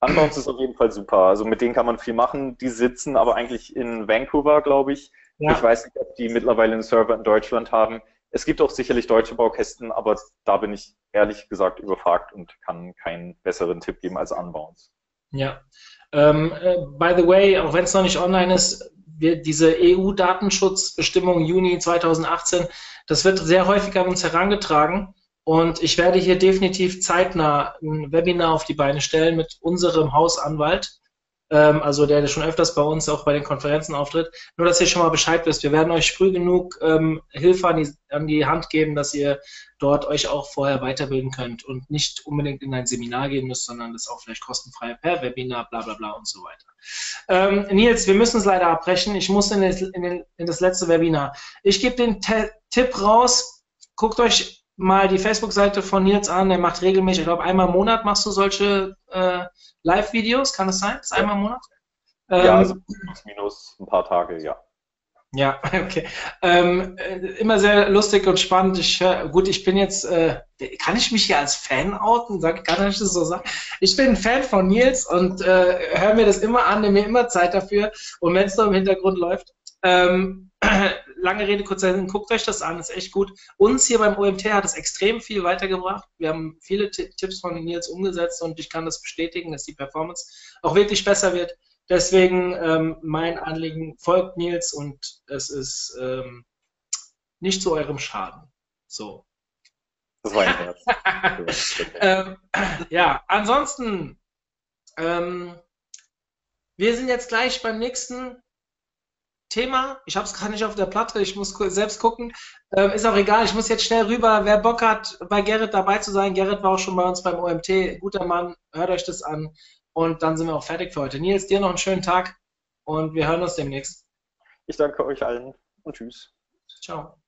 Unbounce ist auf jeden Fall super. Also mit denen kann man viel machen. Die sitzen aber eigentlich in Vancouver, glaube ich. Ja. Ich weiß nicht, ob die mittlerweile einen Server in Deutschland haben. Es gibt auch sicherlich deutsche Baukästen, aber da bin ich ehrlich gesagt überfragt und kann keinen besseren Tipp geben als Unbounce. Ja. Ähm, äh, by the way, auch wenn es noch nicht online ist, wir, diese EU-Datenschutzbestimmung Juni 2018, das wird sehr häufig an uns herangetragen. Und ich werde hier definitiv zeitnah ein Webinar auf die Beine stellen mit unserem Hausanwalt, ähm, also der schon öfters bei uns auch bei den Konferenzen auftritt. Nur, dass ihr schon mal Bescheid wisst. Wir werden euch früh genug ähm, Hilfe an die, an die Hand geben, dass ihr dort euch auch vorher weiterbilden könnt und nicht unbedingt in ein Seminar gehen müsst, sondern das auch vielleicht kostenfrei per Webinar, bla bla bla und so weiter. Ähm, Nils, wir müssen es leider abbrechen. Ich muss in, das, in, den, in das letzte Webinar. Ich gebe den Te Tipp raus. Guckt euch mal die Facebook-Seite von Nils an. Er macht regelmäßig, ich glaube, einmal im Monat machst du solche äh, Live-Videos. Kann das sein? Das ist einmal im Monat? Ähm, ja, also plus minus ein paar Tage, ja. Ja, *laughs* okay. Ähm, äh, immer sehr lustig und spannend. Ich, gut, ich bin jetzt, äh, kann ich mich hier als Fan outen? Sag, kann ich das so sagen? Ich bin ein Fan von Nils und äh, höre mir das immer an, nehme mir immer Zeit dafür und wenn es noch im Hintergrund läuft. Ähm, *clears throat* lange Rede, kurzer Sinn, guckt euch das an, ist echt gut. Uns hier beim OMT hat es extrem viel weitergebracht. Wir haben viele Tipps von Nils umgesetzt und ich kann das bestätigen, dass die Performance auch wirklich besser wird. Deswegen ähm, mein Anliegen, folgt Nils und es ist ähm, nicht zu eurem Schaden. So. Das war ein Herz. *laughs* ähm, ja, ansonsten, ähm, wir sind jetzt gleich beim nächsten Thema. Ich habe es gar nicht auf der Platte, ich muss selbst gucken. Ähm, ist auch egal, ich muss jetzt schnell rüber. Wer Bock hat, bei Gerrit dabei zu sein, Gerrit war auch schon bei uns beim OMT. Guter Mann, hört euch das an. Und dann sind wir auch fertig für heute. Nils, dir noch einen schönen Tag und wir hören uns demnächst. Ich danke euch allen und tschüss. Ciao.